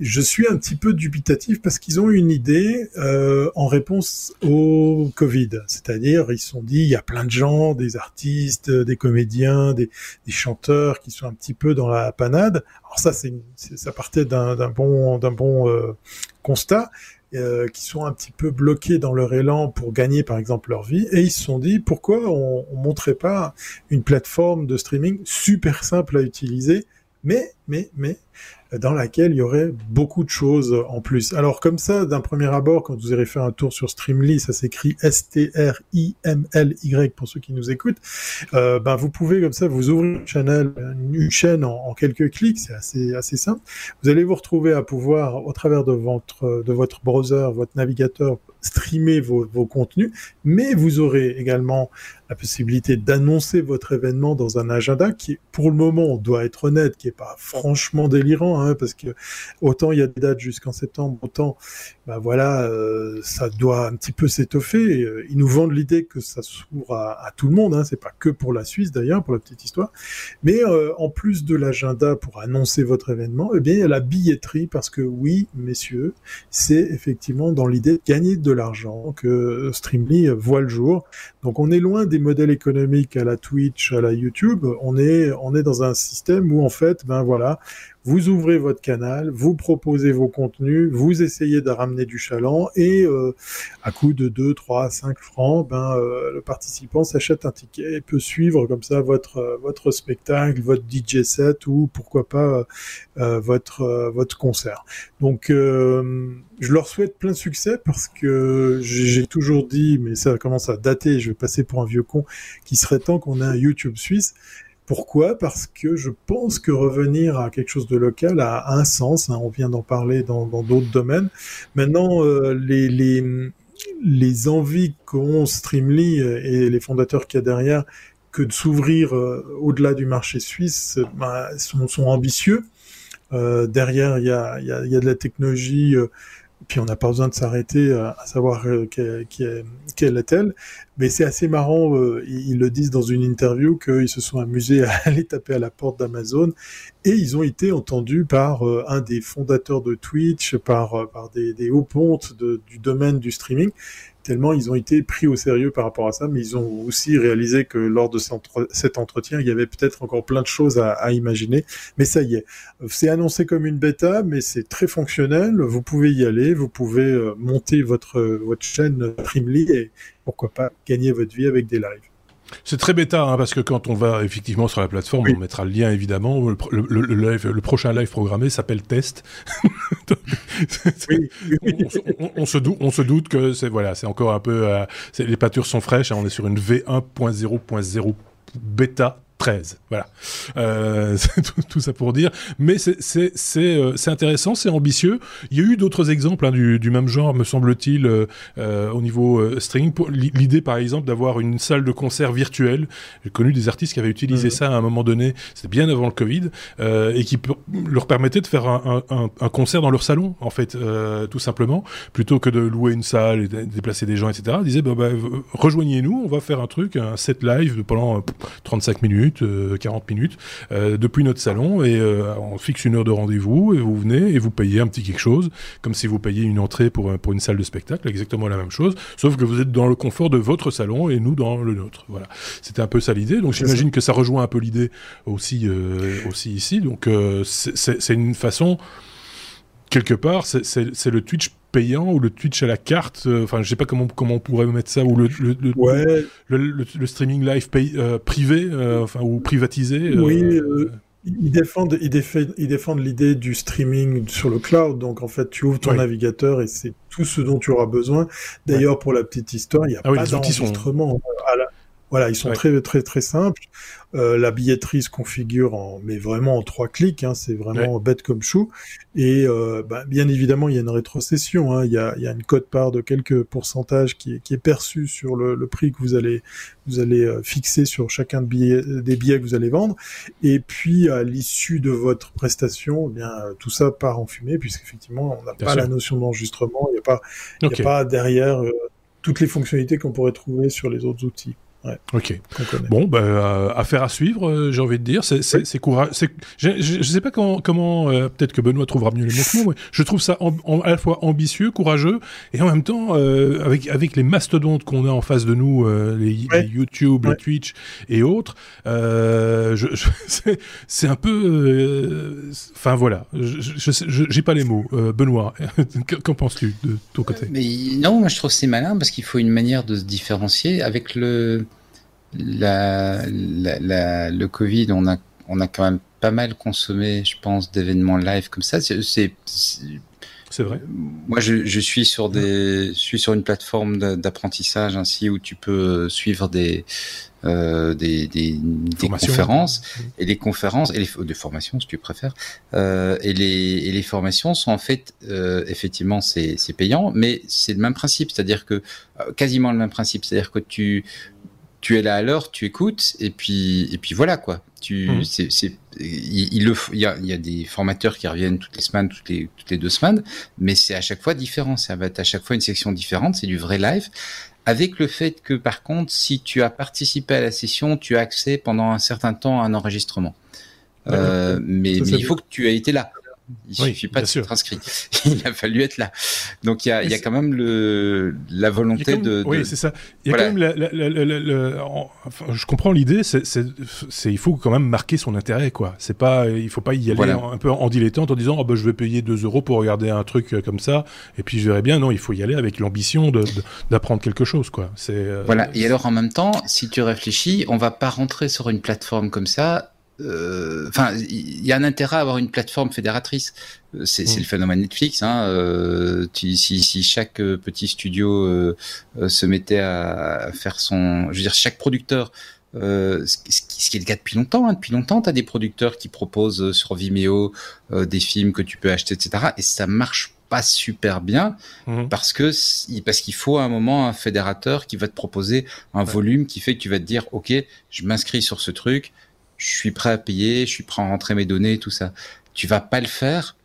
Je suis un petit peu dubitatif parce qu'ils ont une idée euh, en réponse au Covid, c'est-à-dire ils se sont dit il y a plein de gens, des artistes, des comédiens, des, des chanteurs qui sont un petit peu dans la panade. Alors ça, c'est ça partait d'un bon euh, constat. Euh, qui sont un petit peu bloqués dans leur élan pour gagner par exemple leur vie et ils se sont dit pourquoi on, on montrait pas une plateforme de streaming super simple à utiliser mais mais mais dans laquelle il y aurait beaucoup de choses en plus. Alors comme ça, d'un premier abord, quand vous aurez fait un tour sur Streamly, ça s'écrit S-T-R-I-M-L-Y pour ceux qui nous écoutent, euh, ben vous pouvez comme ça vous ouvrir une une chaîne en, quelques clics, c'est assez assez simple. Vous allez vous retrouver à pouvoir, au travers de votre de votre browser, votre navigateur, streamer vos, vos contenus, mais vous aurez également la possibilité d'annoncer votre événement dans un agenda qui, pour le moment, on doit être honnête, qui est pas franchement délirant, hein, parce que autant il y a des dates jusqu'en septembre, autant, bah voilà, euh, ça doit un petit peu s'étoffer. Euh, ils nous vendent l'idée que ça s'ouvre à, à, tout le monde, hein, c'est pas que pour la Suisse d'ailleurs, pour la petite histoire, mais euh, en plus de l'agenda pour annoncer votre événement, eh bien il y a la billetterie parce que oui, messieurs, c'est effectivement dans l'idée de gagner de l'argent que Streamly voit le jour. Donc on est loin des modèles économiques à la Twitch, à la YouTube, on est on est dans un système où en fait, ben voilà, vous ouvrez votre canal, vous proposez vos contenus, vous essayez de ramener du chaland et euh, à coût de 2, 3, 5 francs, ben euh, le participant s'achète un ticket et peut suivre comme ça votre euh, votre spectacle, votre DJ set ou pourquoi pas votre votre concert. Donc je leur souhaite plein de succès parce que j'ai toujours dit, mais ça commence à dater, je vais passer pour un vieux con, qu'il serait temps qu'on ait un YouTube suisse. Pourquoi? Parce que je pense que revenir à quelque chose de local a, un sens. Hein. on vient d'en parler dans d'autres domaines. Maintenant, euh, les, les, les envies qu'ont Streamly et les fondateurs qu'il y a derrière que de s'ouvrir euh, au-delà du marché suisse bah, sont, sont, ambitieux. Euh, derrière, il y a, y, a, y a, de la technologie puis on n'a pas besoin de s'arrêter à, savoir euh, quelle est-elle. Mais c'est assez marrant, euh, ils, le disent dans une interview qu'ils se sont amusés à aller taper à la porte d'Amazon et ils ont été entendus par euh, un des fondateurs de Twitch, par, par des, hauts pontes du domaine du streaming tellement ils ont été pris au sérieux par rapport à ça, mais ils ont aussi réalisé que lors de cet entretien, il y avait peut-être encore plein de choses à, imaginer. Mais ça y est, c'est annoncé comme une bêta, mais c'est très fonctionnel. Vous pouvez y aller, vous pouvez euh, monter votre votre chaîne Trimly et pourquoi pas gagner votre vie avec des lives. C'est très bêta, hein, parce que quand on va effectivement sur la plateforme, on mettra le lien évidemment. Le, le, live, le prochain live programmé s'appelle Test. on, se doute, on se doute que c'est voilà, c'est encore un peu, euh, les pâtures sont fraîches. Hein, on est sur une V1.0.0 bêta 13. Voilà. Euh, tout, tout, ça pour dire. Mais c'est euh, intéressant, c'est ambitieux. Il y a eu d'autres exemples hein, du, du, même genre, me semble-t-il, euh, euh au niveau euh, streaming. L'idée, par exemple, d'avoir une salle de concert virtuelle. J'ai connu des artistes qui avaient utilisé ça à un moment donné, c'était bien avant le Covid, et qui leur permettait de faire un, un, un, concert dans leur salon, en fait, tout simplement, plutôt que de louer une salle et de déplacer des gens, etc. Ils disaient, bah, bah, rejoignez-nous, on va faire un truc, un set live pendant 35 minutes 40 euh, minutes, euh, depuis notre salon, et euh, on fixe une heure de rendez-vous, et vous venez, et vous payez un petit quelque chose, comme si vous payiez une entrée pour, pour une salle de spectacle, exactement la même chose, sauf que vous êtes dans le confort de votre salon, et nous dans le nôtre. Voilà. C'était un peu ça l'idée, donc j'imagine que ça rejoint un peu l'idée aussi, aussi ici, donc c'est une façon quelque part, c'est le Twitch payant ou le Twitch à la carte. Euh, enfin, je sais pas comment comment on pourrait mettre ça ou le le, le, le, streaming live euh, privé, euh, enfin ou privatisé. Oui. Ils défendent, ils défendent, ils défendent l'idée du streaming sur le cloud. Donc, en fait, tu ouvres ton navigateur et c'est tout ce dont tu auras besoin. D'ailleurs, pour la petite histoire, il n'y a ah pas d'enregistrement à la, Voilà, ils sont très très très simples. Euh, la billetterie se configure en, mais vraiment en trois clics. Hein, c'est vraiment bête comme chou. Et euh, bah, bien évidemment, il y a une rétrocession. Hein, il, y a, il y a une cote-part de quelques pourcentages qui est, qui est perçue sur le, le, prix que vous allez vous allez euh, fixer sur chacun de billets, des billets que vous allez vendre. Et puis à l'issue de votre prestation, eh bien tout ça part en fumée puisqu'effectivement on n'a pas la notion d'enregistrement. Il n'y a pas il y a pas derrière euh, toutes les fonctionnalités qu'on pourrait trouver sur les autres outils. Ouais, ok. Bon, ben, euh, affaire à suivre, euh, j'ai envie de dire. C'est oui. courageux. Je ne sais pas comment, comment euh, peut-être que Benoît trouvera mieux les mots. je trouve ça à la fois ambitieux, courageux, et en même temps, avec, avec les mastodontes qu'on a en face de nous, les, YouTube, les Twitch et autres, c'est un peu. Enfin, voilà. Je n'ai pas les mots. Benoît, qu'en penses-tu de ton côté? Mais Non, moi je trouve c'est malin parce qu'il faut une manière de se différencier avec le la, la, le Covid, on a, on a quand même pas mal consommé, je pense, d'événements live comme ça. C'est c'est vrai. Moi, je, je, suis sur des, je suis sur une plateforme d'apprentissage ainsi où tu peux suivre des, euh, des, des, des conférences et les conférences et les des formations, si tu préfères. Euh, et les et les formations sont en fait, euh, effectivement, c'est c'est payant, mais c'est le même principe, c'est-à-dire que euh, quasiment le même principe, c'est-à-dire que tu tu es là à l'heure, tu écoutes, et puis, et puis voilà quoi. Tu, mmh. c'est, c'est, il, il, il, y a, il y a des formateurs qui reviennent toutes les semaines, toutes les, toutes les deux semaines, mais c'est à chaque fois différent. Ça va être à chaque fois une section différente. C'est du vrai live. Avec le fait que, par contre, si tu as participé à la session, tu as accès pendant un certain temps à un enregistrement. Euh, mais, mais il faut que tu aies été là. Il oui, suffit pas de s'être inscrit. Il a fallu être là. Donc il y a, il y a quand même le, la volonté de, de, Oui, c'est ça. Il y a voilà. quand même la, la, la, enfin, je comprends l'idée. C'est, il faut quand même marquer son intérêt, quoi. C'est pas, il faut pas y aller voilà. en, un peu en dilettante en disant, oh, bah, je vais payer 2 euros pour regarder un truc euh, comme ça, et puis je verrai bien. Non, il faut y aller avec l'ambition de, d'apprendre quelque chose, quoi. C'est. Euh, voilà. Et alors en même temps, si tu réfléchis, on va pas rentrer sur une plateforme comme ça euh, enfin, il y a un intérêt à avoir une plateforme fédératrice. Euh, c'est mmh. le phénomène Netflix. Hein. Euh, tu, si, si, chaque petit studio euh, se mettait à faire son, je veux dire, chaque producteur. Euh, ce, qui est le cas depuis longtemps. Hein. Depuis longtemps, tu as des producteurs qui proposent sur Vimeo des films que tu peux acheter, etc. Et ça marche pas super bien mmh. parce que parce qu'il faut à un moment un fédérateur qui va te proposer un ouais. volume qui fait que tu vas te dire ok je m'inscris sur ce truc je suis prêt à payer, je suis prêt à rentrer mes données, tout ça. Tu vas pas le faire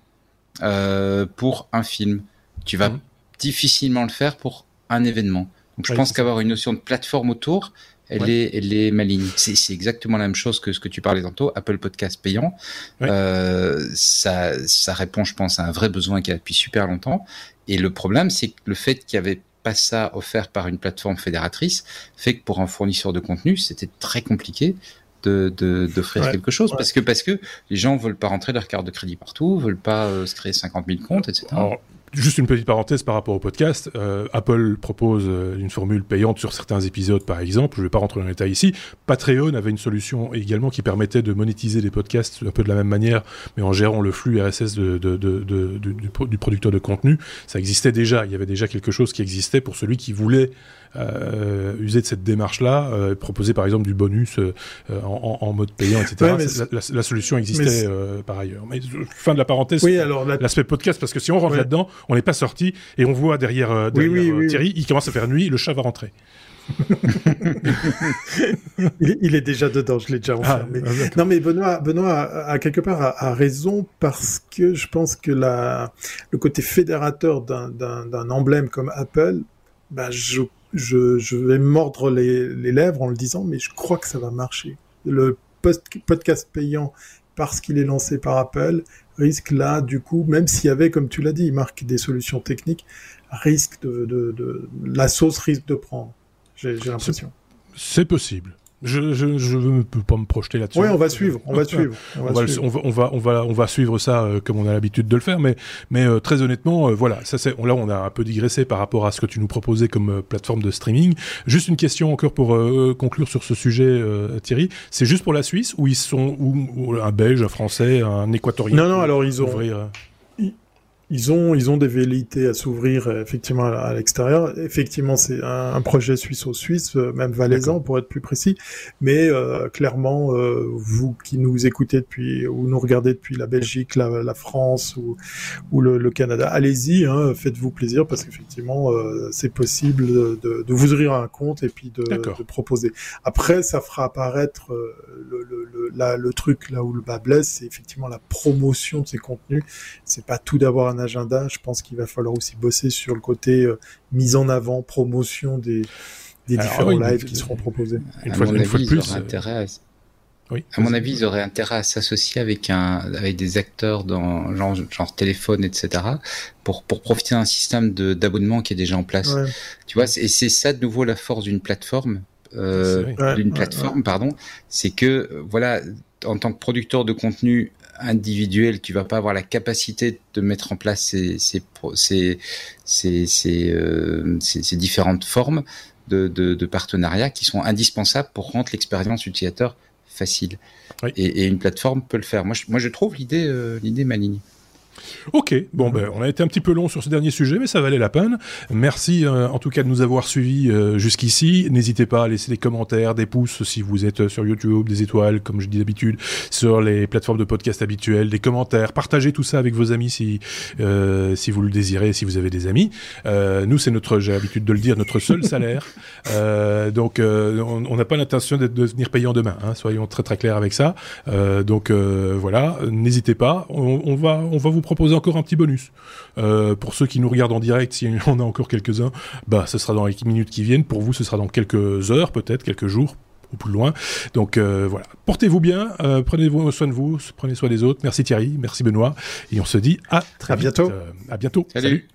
euh, pour un film. Tu vas mmh. difficilement le faire pour un événement. Donc je pense qu'avoir une notion de plateforme autour, elle ouais. est, elle est maligne. C'est exactement la même chose que ce que tu parlais tantôt. Apple Podcast payant, ouais. euh, ça, ça répond, je pense, à un vrai besoin qui a depuis super longtemps. Et le problème, c'est que le fait qu'il y avait pas ça offert par une plateforme fédératrice fait que pour un fournisseur de contenu, c'était très compliqué de, de, ouais, quelque chose ouais. parce que parce que les gens veulent pas rentrer leur carte de crédit partout, veulent pas euh, se créer 50 000 comptes, etc. Alors, Juste une petite parenthèse par rapport au podcast. Euh, Apple propose euh, une formule payante sur certains épisodes, par exemple. Je ne vais pas rentrer dans les détails ici. Patreon avait une solution également qui permettait de monétiser les podcasts un peu de la même manière, mais en gérant le flux RSS de, de, de, du, du, producteur de contenu. Ça existait déjà. Il y avait déjà quelque chose qui existait pour celui qui voulait euh, user de cette démarche-là, euh, proposer par exemple du bonus euh, en, en, mode payant, etc. Ouais, la, la, la, solution existait par ailleurs. Mais fin de la parenthèse, oui, alors l'aspect podcast, parce que si on rentre ouais. là-dedans, on n'est pas sorti et on voit derrière, derrière oui, Thierry, il commence à faire nuit, le chat va rentrer. il, est, il, est, déjà dedans, je l'ai déjà enfermé. Ah, ah, non, mais Benoît, Benoît a, a quelque part a, a, raison parce que je pense que la, le côté fédérateur d'un emblème comme Apple, bah, je je, vais mordre les, les, lèvres en le disant, mais je crois que ça va marcher. Le podcast payant, parce qu'il est lancé par Apple, risque là, du coup, même s'il y avait, comme tu l'as dit, marque des solutions techniques, risque de, de, de la sauce risque de prendre. J'ai l'impression. C'est possible. Je, je, je ne peux pas me projeter là-dessus. Oui, on va suivre, on va suivre. On va, on va, suivre. On va, on va, on va, on va, suivre ça euh, comme on a l'habitude de le faire, mais, mais euh, très honnêtement, euh, voilà, ça c'est, là on a un peu digressé par rapport à ce que tu nous proposais comme euh, plateforme de streaming. Juste une question encore pour conclure sur ce sujet, Thierry. C'est juste pour la Suisse ou ils sont ou, ou un Belge, un Français, un Équatorien Non, non, alors ils ont. Ouvrir, ils ont, ils ont des velléités à s'ouvrir effectivement à, l'extérieur. Effectivement, c'est un, projet suisse-au-suisse, euh, même valaisan pour être plus précis. Mais euh, clairement, euh, vous qui nous écoutez depuis ou nous regardez depuis la Belgique, la, la France ou, ou le, le Canada, allez-y, hein, faites-vous plaisir parce qu'effectivement, euh, c'est possible de, de, vous ouvrir un compte et puis de, de proposer. Après, ça fera apparaître le, le, le, la, le truc là où le bas blesse, c'est effectivement la promotion de ces contenus. C'est pas tout d'avoir un agenda. Je pense qu'il va falloir aussi bosser sur le côté euh, mise en avant, promotion des, différents lives qui seront proposés. Une fois, une fois de plus. Intérêt à... Oui, à mon avis, ils auraient intérêt à s'associer avec un, avec des acteurs dans genre, genre téléphone, etc., pour pour profiter d'un système d'abonnement qui est déjà en place. Tu vois, et c'est ça de nouveau la force d'une plateforme, euh, d'une plateforme, pardon, c'est que euh, voilà, en tant que producteur de contenu individuel, tu vas pas avoir la capacité de mettre en place ces, ces, ces, ces, euh, ces différentes formes de, de, de partenariat qui sont indispensables pour rendre l'expérience utilisateur facile. Et, et, une plateforme peut le faire. Moi, je, moi, je trouve l'idée euh, l'idée maligne. Ok, bon ben on a été un petit peu long sur ce dernier sujet, mais ça valait la peine. Merci euh, en tout cas de nous avoir suivis euh, jusqu'ici. N'hésitez pas à laisser des commentaires, des pouces si vous êtes sur YouTube, des étoiles comme je dis d'habitude, sur les plateformes de podcast habituelles, des commentaires. Partagez tout ça avec vos amis si euh, si vous le désirez, si vous avez des amis. nous c'est notre, j'ai l'habitude de le dire, notre seul salaire. donc on n'a pas l'intention de devenir payant demain. Hein, soyons très très clairs avec ça. donc voilà, n'hésitez pas. On, on va on va vous proposer encore un petit bonus. Euh, pour ceux qui nous regardent en direct, si on a encore quelques-uns, bah, ce sera dans les minutes qui viennent. Pour vous, ce sera dans quelques heures, peut-être, quelques jours ou plus loin. Donc euh, voilà, portez-vous bien, euh, prenez soin de vous, prenez soin des autres. Merci Thierry, merci Benoît, et on se dit à très bientôt. à bientôt. Salut.